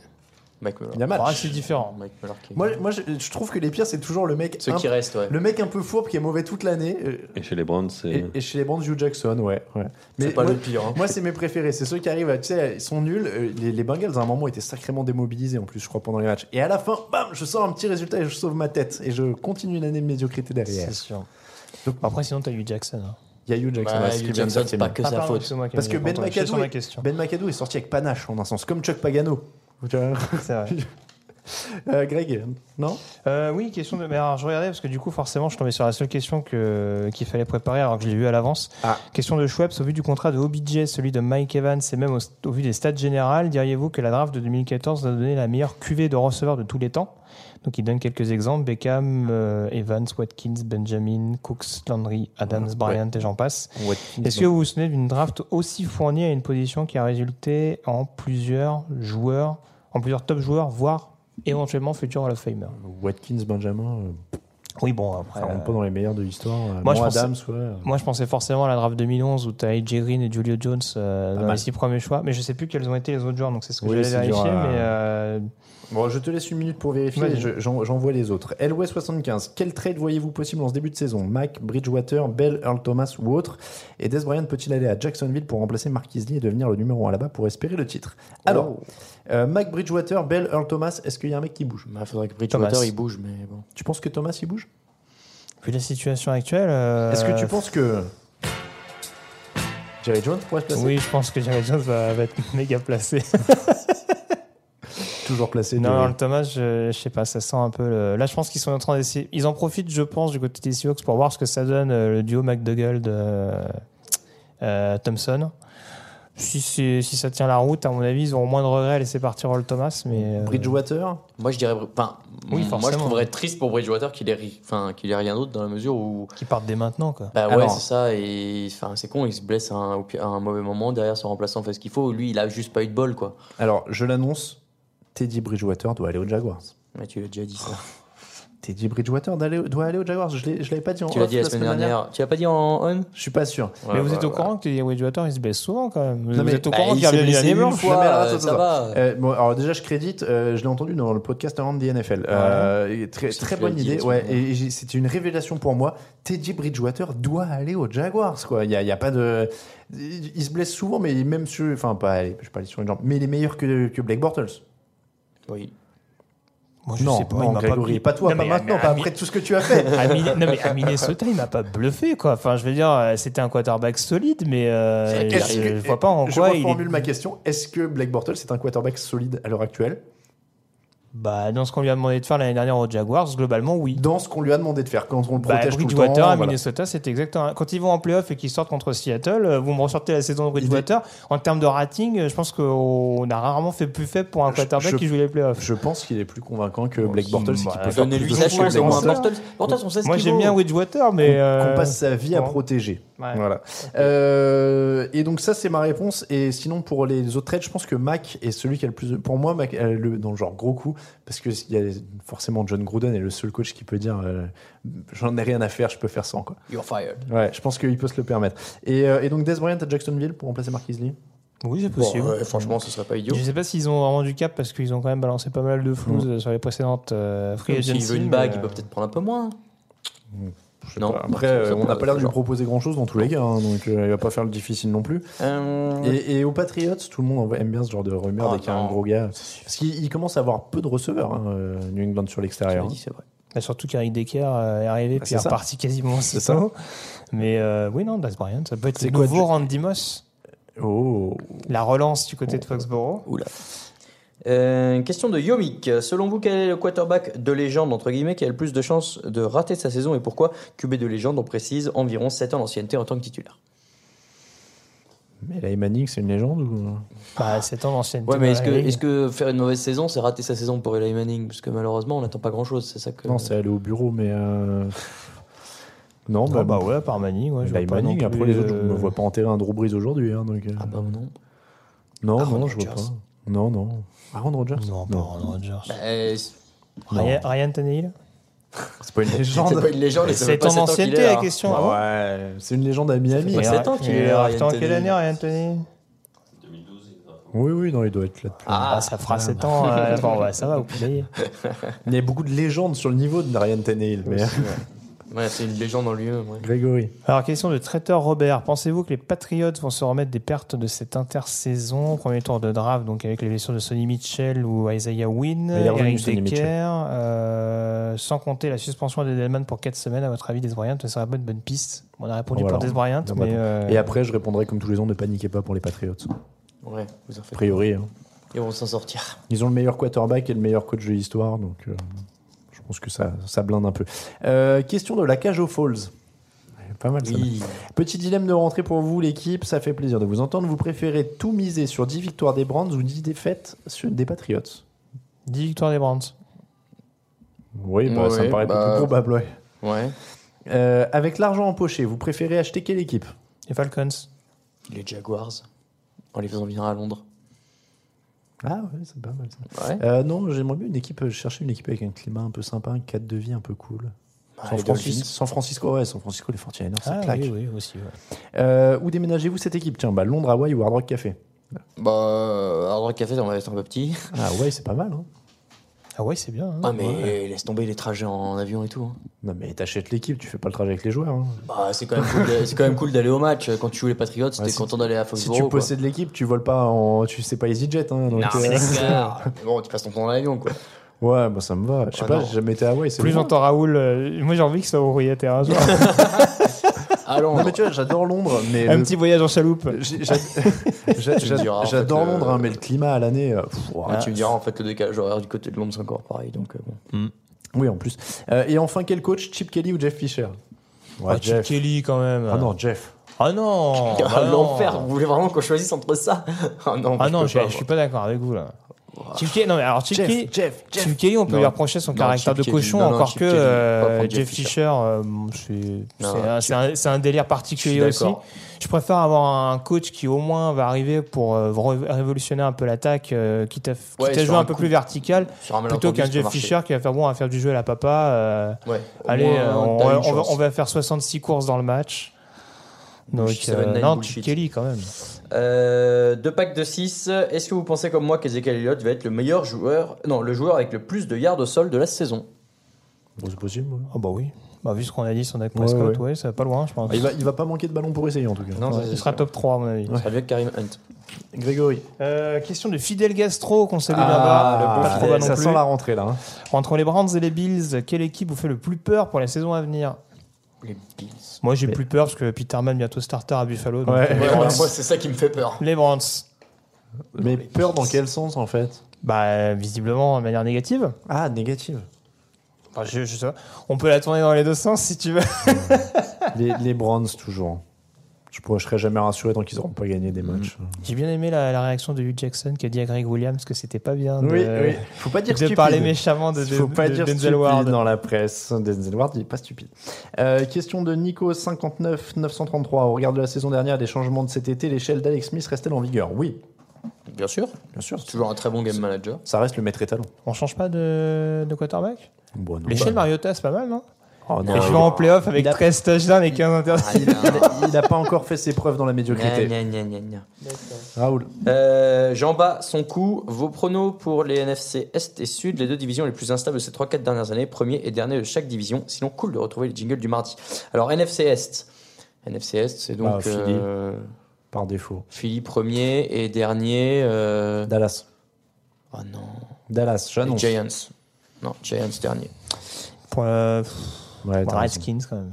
Mike Muller. Il y a match. Ah, c'est différent. Mike Muller qui- Moi, moi je, je trouve que les pires, c'est toujours le mec. Ceux un- qui restent, ouais. Le mec un peu fourbe qui est mauvais toute l'année. euh, Et chez les Browns, c'est. Et, et chez les Browns, Hugh Jackson, ouais. ouais. C'est pas moi, le pire, hein. Moi, c'est mes préférés. C'est ceux qui arrivent à. Tu sais, ils sont nuls. Euh, Les, les Bengals, à un moment, étaient sacrément démobilisés en plus, je crois, pendant les matchs. Et à la fin, bam, je sors un petit résultat et je sauve ma tête. Et je continue une année de médiocrité derrière. C'est sûr. Donc- Après, sinon, t'as eu Jackson. hein. Il y a Hugh Jackson. Bah, ouais, ce Hugh qui vient de Jackson, c'est pas que Ah, sa pardon, faute. c'est moi qui Parce que Ben longtemps. J'étais sur McAdoo, ma est, question. ben McAdoo est sorti avec panache en un sens, comme Chuck Pagano. C'est vrai. Euh, Greg, non? Euh, oui, question de. Mais alors, je regardais parce que du coup, forcément, je tombais sur la seule question que qu'il fallait préparer alors que je l'ai vu à l'avance. Ah. Question de Schweppes, au vu du contrat de OBJ, celui de Mike Evans et même au, au vu des stats générales, diriez-vous que la draft de 2014 a donné la meilleure cuvée de receveurs de tous les temps? Donc, il donne quelques exemples Beckham, euh, Evans, Watkins, Benjamin, Cooks, Landry, Adams, Ouais. Bryant et j'en passe. Est-ce que vous vous souvenez d'une draft aussi fournie à une position qui a résulté en plusieurs joueurs, en plusieurs top joueurs, voire éventuellement futurs Hall of Famer Watkins, Benjamin, euh, Oui, bon, après. ça rentre euh, pas dans les meilleurs de l'histoire. Euh, moi, bon, je pensais- Adams, ouais. Moi, je pensais forcément à la draft 2011 où tu as AJ Green et Julio Jones euh, dans mal. les six premiers choix, mais je sais plus quels ont été les autres joueurs, donc c'est ce que Oui, j'allais vérifier. à- Mais Bon, je te laisse une minute pour vérifier. Vas-y. et je- J'en j'en vois les autres. LW75. Quel trade voyez-vous possible en ce début de saison? Mac, Bridgewater, Bell, Earl Thomas ou autre? Et Des Bryant peut-il aller à Jacksonville pour remplacer Marquis Lee et devenir le numéro 1 là-bas pour espérer le titre? Alors, euh, Mac, Bridgewater, Bell, Earl Thomas, est-ce qu'il y a un mec qui bouge? Il faudrait que Bridgewater Thomas. il bouge, mais bon. Tu penses que Thomas il bouge? Vu la situation actuelle. euh, Est-ce que tu penses que Jerry Jones pourrait se placer? Oui, je pense que Jerry Jones va, va être méga placé. Toujours placé. non, de- le Thomas, je, je sais pas, ça sent un peu. le- Là, je pense qu'ils sont en train d'essayer. Ils en profitent, je pense, du côté des Seahawks pour voir ce que ça donne euh, le duo McDougall de euh, Thompson. Si, si ça tient la route, à mon avis, ils auront moins de regrets à laisser partir Earl Thomas. Mais, euh, Bridgewater? Moi, je dirais. Enfin, Oui, moi, je forcément. trouverais triste pour Bridgewater qu'il ait, ri- enfin, qu'il ait rien d'autre dans la mesure où. Qui partent dès maintenant, quoi. Bah ouais, c'est ça. Et enfin, c'est con, il se blesse à un, à un mauvais moment. Derrière, son remplaçant fait ce qu'il faut. Lui, il a juste pas eu de bol, quoi. Alors, je l'annonce, Teddy Bridgewater doit aller aux Jaguars. Mais tu l'as déjà dit, ça. Teddy Bridgewater doit aller aux Jaguars. Je l'ai- je l'avais pas dit en tu l'as dit la semaine dernière. Tu l'as pas dit en on? Je suis pas sûr. mais vous êtes au courant que Teddy Bridgewater, il se blesse souvent quand même. Vous, Non, vous mais- êtes au bah, courant il qu'il s'est revient blessé l'année une blanche fois. Non, mais alors, attends, ça attends. va. Bon, alors déjà, je crédite, euh, je l'ai entendu dans le podcast Around the NFL. Euh, très très bonne idée. Ouais, et c'était une révélation pour moi. Teddy Bridgewater doit aller aux Jaguars. Quoi. Il n'y a, il y a pas de. Il se blesse souvent, mais même sur. Enfin, pas, allez, je vais pas aller sur une jambe. Mais il est meilleur que, que Blake Bortles. Oui. Moi, je non, sais pas, non, il m'a pas pas, toi, Non, pas mais- maintenant, mais pas après Mi- tout ce que tu as fait. à Min- non, mais à Minnesota, il m'a pas bluffé, quoi. Enfin, je veux dire, euh, c'était un quarterback solide, mais euh, je, que- je vois pas en je quoi il est... reformule ma question. Est-ce que Blake Bortles est un quarterback solide à l'heure actuelle? Bah, dans ce qu'on lui a demandé de faire l'année dernière aux Jaguars, globalement, oui. Dans ce qu'on lui a demandé de faire, quand on le Bah, protège tout le Bridgewater temps. à voilà. Minnesota, c'est exactement. Quand ils vont en playoff et qu'ils sortent contre Seattle, euh, vous me ressortez la saison de Bridgewater. En termes de rating, euh, je pense qu'on a rarement fait plus faible pour un quarterback je- qui joue les playoffs. Je pense qu'il est plus convaincant que Blake Bortles. et qu'il bah, peut faire choses que chance, Blake au moins. Bortles. On sait ce Moi, qu'il j'aime bien Bridgewater, mais. qu'on euh, passe sa vie à protéger. Ouais. Voilà. Euh, et donc ça c'est ma réponse. Et sinon pour les autres trades, je pense que Mac est celui qui a le plus. Pour moi, Mac dans le genre gros coup, parce que il y a forcément John Gruden est le seul coach qui peut dire euh, j'en ai rien à faire, je peux faire sans quoi. You're fired. Ouais, je pense qu'il peut se le permettre. Et, euh, et donc Des Bryant à Jacksonville pour remplacer Marquis Lee. Oui, c'est Bon, possible. ouais, franchement, ce serait pas idiot. Je sais pas s'ils ont vraiment du cap parce qu'ils ont quand même balancé pas mal de flouze euh, sur les précédentes euh, free S'il veut une bague, euh, il peut peut-être prendre un peu moins. Sais Non. pas. Après, Ça, euh, ça on n'a pas l'air de lui genre. proposer grand chose dans tous les cas, hein, donc euh, il va pas faire le difficile non plus. Euh, Et, et aux Patriots, tout le monde aime bien ce genre de rumeur Ah, dès qu'il y a un gros gars. Parce qu'il il commence à avoir peu de receveurs, hein, euh, New England sur l'extérieur. dit, c'est vrai. bah, surtout qu'Eric Decker euh, est arrivé Ah, puis c'est est ça. reparti quasiment C'est aussitôt. Mais euh, oui, non, Das Bryant, ça peut être le quoi, nouveau tu- Randy Moss. Oh, La relance du côté de Foxborough. Oula. Euh, question de Yomik. Selon vous, quel est le quarterback de légende, entre guillemets, qui a le plus de chances de rater sa saison et pourquoi QB de légende, on précise, environ 7 ans d'ancienneté en tant que titulaire mais la Manning, c'est une légende ou... Bah, 7 ans d'ancienneté. Ouais, mais est-ce que, faire une mauvaise saison, c'est rater sa saison pour Eli Manning? Parce que malheureusement, on n'attend pas grand-chose, c'est ça que... Non, c'est aller au bureau, mais. euh, Non, Ah, bah ouais, par Manning, ouais, je vois pas Manning, non après les autres, je ne me vois pas enterrer un Drew Brees aujourd'hui. Hein, donc, euh, Ah bah non. Non, Aaron non, je vois pas. Non, non. Aaron Rodgers Non, pas Aaron Rodgers. Bah, euh, Ryan, Ryan Tannehill C'est pas une légende. c'est pas une légende, C'est 7 qu'il ancienneté la question. Ah ah bon ouais, c'est une légende à Miami. pas Il sept est- ans qu'il il est là, Ryan quelle année, Ryan Tannehill Oui, oui, non, il doit être là. depuis Ah, Ah, ça fera 7 ans. euh, bon, ouais, ça va, vous pouvez. Il y a beaucoup de légendes sur le niveau de Ryan Tannehill. Mais... Ouais, c'est une légende en lui-même. ouais. Grégory. Alors, question de Traiteur Robert. Pensez-vous que les Patriots vont se remettre des pertes de cette intersaison? Premier tour de draft, donc avec les blessures de Sonny Mitchell ou Isaiah Wynn, Eric Decker, euh, sans compter la suspension d'Edelman pour 4 semaines. À votre avis, Des Bryant, ce serait pas une bonne piste On a répondu Voilà. pour Des Bryant, Non, bah, mais. euh, Et après, je répondrai comme tous les ans ne paniquez pas pour les Patriots. Ouais, vous en A faites. priori, hein. Ils vont s'en sortir. ils ont le meilleur quarterback et le meilleur coach de l'histoire. Donc, euh, je pense que ça, ça blinde un peu. Euh, question de la cage aux Falls. Pas mal ça. Oui. Petit dilemme de rentrée pour vous, l'équipe. Ça fait plaisir de vous entendre. Vous préférez tout miser sur 10 victoires des Brands ou 10 défaites sur des Patriots? 10 victoires des Brands. Oui, bah, ça me paraît bah- plus probable. ouais. Ouais. Euh, avec l'argent empoché, vous préférez acheter quelle équipe? Les Falcons. Les Jaguars. En les faisant venir à Londres. Ah ouais, c'est pas mal ça. Ouais. Euh, non, j'aimerais bien une équipe, chercher une équipe avec un climat un peu sympa, un cadre de vie un peu cool. Ah, San, Francisco. San Francisco, ouais, San Francisco, les 49ers, ça Ah, claque. oui, oui, aussi. ouais. Euh, où déménagez-vous cette équipe? Tiens, bah, Londres, Hawaï ou Hard Rock Café? Bah, euh, Hard Rock Café, on va être un peu petit. Ah ouais, c'est pas mal. Hein. Ah ouais, c'est bien. hein. Ah, mais laisse tomber les trajets en avion et tout. hein. Non mais t'achètes l'équipe, tu fais pas le trajet avec les joueurs. hein. Bah, c'est quand même cool de- c'est quand même cool d'aller au match. Quand tu joues les Patriots, t'es si- content d'aller à Si Foxborough. tu quoi. possèdes l'équipe, tu voles pas en, tu sais pas EasyJet. Hein, donc, Non, mais euh, d'accord. Mais bon, tu passes ton temps dans l'avion, quoi. ouais, bah ça me va. Je sais Ah, pas, non. j'ai jamais été à Hawaï. c'est Plus j'entends Raoul, euh, moi j'ai envie que ça au un Non mais tu vois, j'adore Londres, mais un le- petit voyage en chaloupe. j'ai- j'a- j'a- Tu me diras, en j'adore fait, Londres, le- hein, mais le climat à l'année. euh, pff, ouah. Ah, tu me diras, en fait, le décalage horaire du côté de Londres, c'est encore pareil. Donc, euh, bon. Oui, en plus. Euh, et enfin, quel coach Chip Kelly ou Jeff Fisher? Ouais, Ah, Chip Kelly quand même. Ah non, Jeff. Ah non bah non. L'enfer, vous voulez vraiment qu'on choisisse entre ça? Ah non, Ah je non, peux je, pas, je suis pas d'accord avec vous là. Chip Kelly, non mais alors Chip Jeff, Kelly, Jeff, Jeff. Chip Kelly, on peut Non. lui reprocher son Non, caractère Chip de cochon, Non, encore Chip que Kelly, euh, Jeff Fisher, Fisher. euh, c'est un- délire particulier aussi. Je préfère avoir un coach qui au moins va arriver pour euh, ré- révolutionner un peu l'attaque, euh, quitte à, quitte Ouais, à sur jouer un un peu coup- plus vertical, plutôt qu'un Jeff. Fisher qui va faire bon, on va faire du jeu à la papa. euh, Ouais, allez, moins, euh, on, va- une on va, chance. on va faire 66 courses dans le match. Donc, Bullshit, euh, 7-9 non. Chip Kelly quand même. Euh, deux packs de 6. Est-ce que vous pensez comme moi qu'Ezekiel Elliott va être le meilleur joueur, non, le joueur avec le plus de yards au sol de la saison? Bon, c'est possible. ouais. Ah bah oui. Bah, vu ce qu'on a dit sur Dak Prescott, ouais. ouais, ça va pas loin, je pense. Ah, Il va, il va pas manquer de ballon pour essayer en tout cas. Non, il c'est sera top 3 à mon avis. Ça que Karim Hunt. Grégory. Euh, question de Fidel Gastro qu'on salue Ah, là-bas. le Pas trop bas non ça plus. sent la rentrée là. hein. Entre les Browns et les Bills, quelle équipe vous fait le plus peur pour la saison à venir? Les Bills. Moi j'ai plus peur parce que Peterman bientôt starter à Buffalo. donc, Ouais. les, Ouais, Browns. moi, c'est ça qui me fait peur. Les Browns. Mais peur dans quel sens en fait? Bah visiblement de manière négative. Ah, négative. Enfin, je, je sais pas. On peut la tourner dans les deux sens si tu veux. les, les Browns toujours. Je ne serais jamais rassuré tant qu'ils n'auront pas gagné des matchs. J'ai bien aimé la, la réaction de Hugh Jackson qui a dit à Greg Williams que c'était pas bien de, Oui, oui. Faut pas dire de stupide. parler méchamment de, de, Faut pas de dire Denzel Ward. dans la presse. Denzel Ward, il est pas stupide. Euh, question de Nico 59 933. Au regard de la saison dernière, des changements de cet été, l'échelle d'Alex Smith reste-t-elle en vigueur? Oui, Bien sûr. bien sûr. C'est toujours un très bon game manager. Ça reste le maître étalon. On change pas de, de quarterback? Bon, L'échelle bah, Mariota c'est pas mal non? Oh, non, Et je vais en playoff avec il a- 13 touchdowns et 15 interceptions. Il n'a pas encore fait ses preuves dans la médiocrité. Gna, gna, gna. Raoul. Euh, J'en bats son coup. Vos pronos pour les NFC Est et Sud, les deux divisions les plus instables de ces 3-4 dernières années, premier et dernier de chaque division. Sinon, cool de retrouver les jingles du mardi. Alors, NFC Est. NFC Est, c'est donc Ah, Philly. euh, Par défaut. Philly premier et dernier. Euh... Dallas. Oh non. Dallas, j'annonce. Giants. Non, Giants dernier. Pour Ouais. Redskins quand même.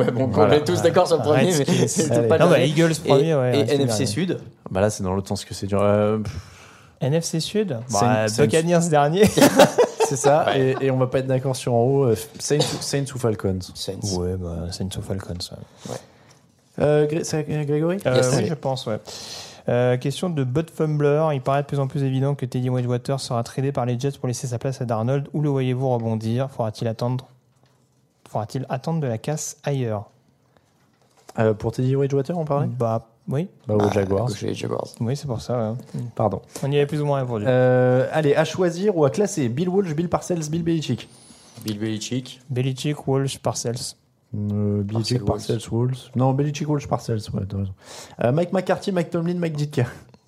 ouais, bon, Voilà. on est tous d'accord sur le premier, mais c'était pas le Non, bah. Eagles Et- premier, ouais, Et, NFC dernier. Sud. Bah là, c'est dans l'autre sens que c'est dur. Euh, NFC Sud Saints- bah. Buccaneers dernier. c'est ça. Et, et on va pas être d'accord sur en haut. euh, Saints, Saints ou Falcons Saints. ouais, bah, Saints ou Falcons. ouais. Euh, Gré- c'est euh, Grégory Euh, Yes. oui, je pense, ouais. Euh, question de Bud Fumbler. Il paraît de plus en plus évident que Teddy Bridgewater sera tradé par les Jets pour laisser sa place à Darnold. Où le voyez-vous rebondir? Faudra-t-il attendre? Faudra-t-il attendre de la casse ailleurs Euh, Pour Teddy Bridgewater, on parlait Bah, oui. Bah, aux Jaguars. Les Jaguars. Oui, c'est pour ça. ouais. Pardon. On y avait plus ou moins répondu. Euh, allez, à choisir ou à classer Bill Walsh, Bill Parcells, Bill Belichick. Bill Belichick. Belichick, Walsh, Parcells. Euh, Belichick, Parcells, Parcells, Walsh. Non, Belichick, Walsh, Parcells. Ouais, t'as raison. Euh, Mike McCarthy, Mike Tomlin, Mike Ditka.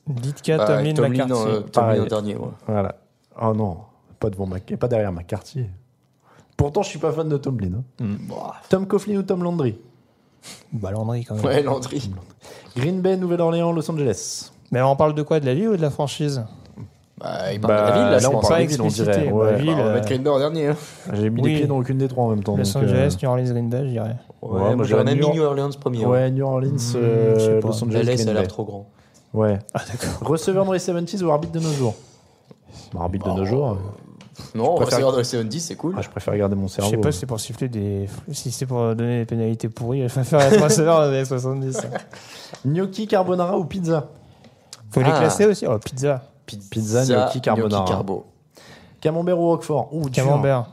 Ditka, Bah, Tomlin, Tomlin, McCarthy. euh, Tomlin en dernier. ouais. Voilà. Oh non, pas devant Mac... pas derrière McCarthy. Pourtant, je suis pas fan de Tomlin. hein. Hmm. Tom Coughlin ou Tom Landry? Bah, Landry quand même. Ouais, Landry. Green Bay, Nouvelle-Orléans, Los Angeles. Mais on parle de quoi? De la ville ou de la franchise? Bah, il parle Bah, de la ville, là, là, je on pense. parle Pas de ville, on explicité. dirait. Bah, Ouais. ville, Bah, on va euh, mettre Green Bay en dernier. hein. J'ai mis Oui. les pieds dans aucune des trois en même temps. Los donc, euh, Angeles, New Orleans, Green Bay, je dirais. Ouais, Ouais, moi, moi, j'aurais j'aurais même mis New- New Orleans premier. Ouais, New Orleans, Hmm, euh, je sais pas. Los Angeles, LA, ça Green a l'air trop grand. Ouais. Ah, d'accord. Receveur dans les 70s ou arbitre de nos jours? Bah, Arbitre de nos jours. euh, Non, préfère- receveur de l'Océan 10, c'est cool. ah, je préfère garder mon Je cerveau. sais pas si c'est pour siffler des. Si c'est pour donner des pénalités pourries, je préfère être receveur dans les 70. Gnocchi, carbonara ou pizza Faut les Ah. classer aussi Oh, pizza. Pizza, gnocchi, carbonara. carbo. Camembert ou Roquefort Ouh, dur. Camembert.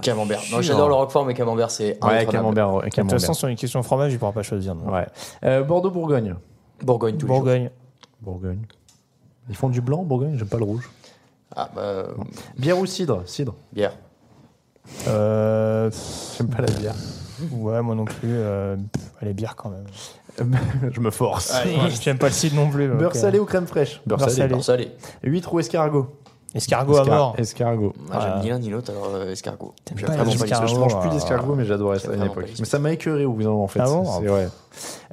Camembert. Non, j'adore le Roquefort, mais Camembert, c'est Ouais, camembert. De toute camembert. façon, sur une question fromage, il pourra pas choisir. non. Ouais. Euh, Bordeaux-Bourgogne. Bourgogne, tous les jours. Bourgogne. Bourgogne. Ils font du blanc, Bourgogne J'aime pas le rouge. Ah, bah, Bière ou cidre Cidre. bière. Euh, J'aime pas la bière. ouais, moi non plus. Euh, allez, bière quand même. je me force. Ouais, J'aime pas le cidre non plus. Beurre donc, euh, salé ou crème fraîche Beurre salé. Ça, allez. Huître ou escargot Escargot à mort. Escargot. J'aime Ah. ni l'un ni l'autre, alors euh, escargot. Pas pas escargots Je mange plus Ah. d'escargot, mais j'adorais ça à une époque. Mais ça m'a écœuré au bout d'un moment, en fait. Ah bon ouais.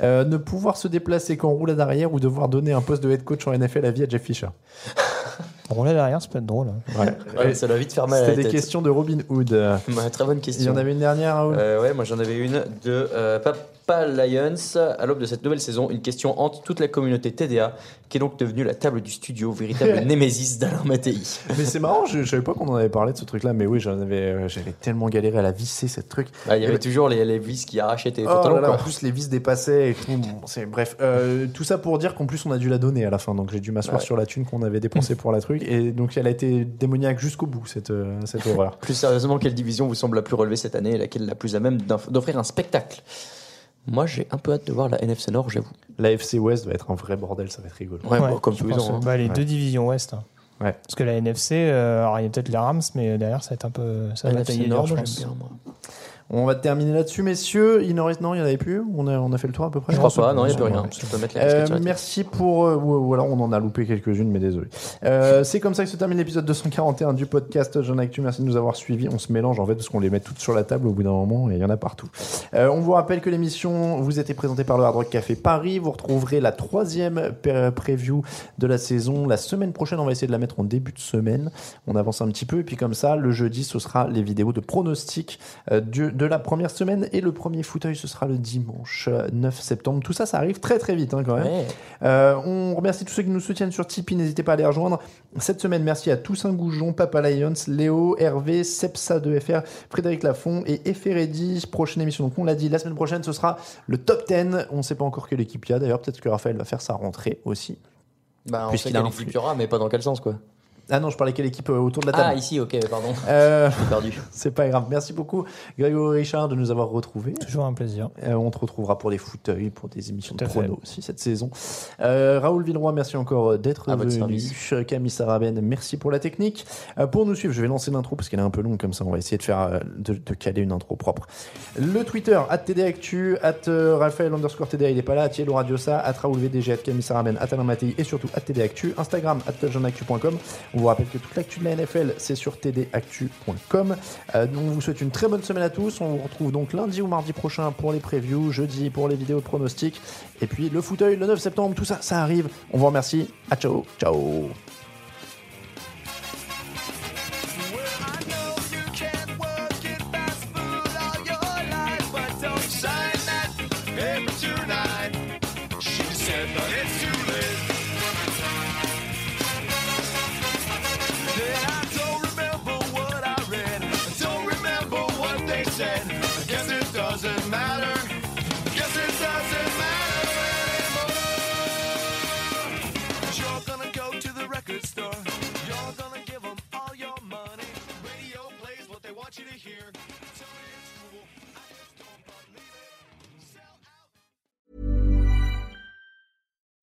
Euh, ne pouvoir se déplacer qu'en roulade arrière ou devoir donner un poste de head coach en NFL à vie à Jeff Fisher. Rouler derrière, ça peut être drôle. Ouais. Ouais, ça doit vite faire mal C'était des tête. questions de Robin Hood. Ouais, Très bonne Il question. y en avait une dernière, Raoul Euh, ouais, moi j'en avais une de euh, Pap- Papa Lions. À l'aube de cette nouvelle saison, une question hante toute la communauté TDA, qui est donc devenue la table du studio, véritable némésis d'Alain Mattei. Mais c'est marrant, je, je savais pas qu'on en avait parlé de ce truc-là, mais oui, j'en avais, euh, j'avais tellement galéré à la visser cette truc. Ah, il y avait toujours les, les vis qui arrachaient tes Oh pantalons. en plus les vis dépassaient et tout. Bon, bref, Euh, tout ça pour dire qu'en plus on a dû la donner à la fin, donc j'ai dû m'asseoir Ouais. sur la thune qu'on avait dépensée pour la truc et donc elle a été démoniaque jusqu'au bout cette euh, cette horreur. Plus sérieusement, quelle division vous semble la plus relevée cette année et laquelle la plus à même d'offrir un spectacle? Moi, j'ai un peu hâte de voir la NFC Nord, j'avoue. La FC West va être un vrai bordel, ça va être rigolo. Ouais, comme tous les ans. hein. bah, les Ouais. deux divisions Ouest. hein. Ouais. Parce que la NFC, euh, alors il y a peut-être les Rams, mais derrière ça va être un peu. Ça va NFC Nord, je pense. bien, moi. On va terminer là-dessus, messieurs. Il en reste non, il y en avait plus. On a on a fait le tour à peu près. Je crois pas, non, il n'y a plus rien. Je peux mettre la Euh, merci pour. euh, ou, ou alors on en a loupé quelques-unes, mais désolé. Euh, c'est comme ça que se termine l'épisode 241 du podcast Jean Actu. Merci de nous avoir suivis. On se mélange en fait parce qu'on les met toutes sur la table au bout d'un moment et il y en a partout. Euh, on vous rappelle que l'émission vous était présentée par le Hard Rock Café Paris. Vous retrouverez la troisième preview de la saison la semaine prochaine. On va essayer de la mettre en début de semaine. On avance un petit peu et puis comme ça, le jeudi, ce sera les vidéos de pronostics du- de la première semaine et le premier fauteuil, ce sera le dimanche euh, 9 septembre. Tout ça, ça arrive très très vite hein, quand même. Ouais. Euh, on remercie tous ceux qui nous soutiennent sur Tipeee, n'hésitez pas à les rejoindre. Cette semaine, merci à Toussaint Goujon, Papa Lions, Léo, Hervé, Sepsa de FR, Frédéric Lafont et Eferedi. Prochaine émission, donc on l'a dit, la semaine prochaine, ce sera le top 10. On ne sait pas encore quelle équipe il y a, d'ailleurs, peut-être que Raphaël va faire sa rentrée aussi. Bah, on Puisqu'il sait a quelle un équipe flux. il y aura, mais pas dans quel sens, quoi. Ah non, je parlais quelle équipe euh, autour de la table. Ah, ici, ok, pardon. Euh, J'ai perdu. c'est pas grave. Merci beaucoup, Grégory Richard, de nous avoir retrouvés. Toujours un plaisir. Euh, on te retrouvera pour des fauteuils, pour des émissions Tout de à fait. prono aussi cette saison. Euh, Raoul Villeroy, merci encore d'être À votre venu. service. Camille Saraben, merci pour la technique. Euh, pour nous suivre, je vais lancer l'intro parce qu'elle est un peu longue comme ça. On va essayer de faire de, de caler une intro propre. Le Twitter, at TDActu, at Raphaël underscore TDA, il est pas là, at Yellow Radiosa, at Raoul VDG, at Camille Saraben, at Alain Mattei et surtout at TDActu. Instagram, at vous rappelle que toute l'actu de la NFL, c'est sur tdactu.com. Euh, on vous souhaite une très bonne semaine à tous. On vous retrouve donc lundi ou mardi prochain pour les previews, jeudi pour les vidéos de pronostics. Et puis le fauteuil le 9 septembre, tout ça, ça arrive. On vous remercie. À ciao, ciao.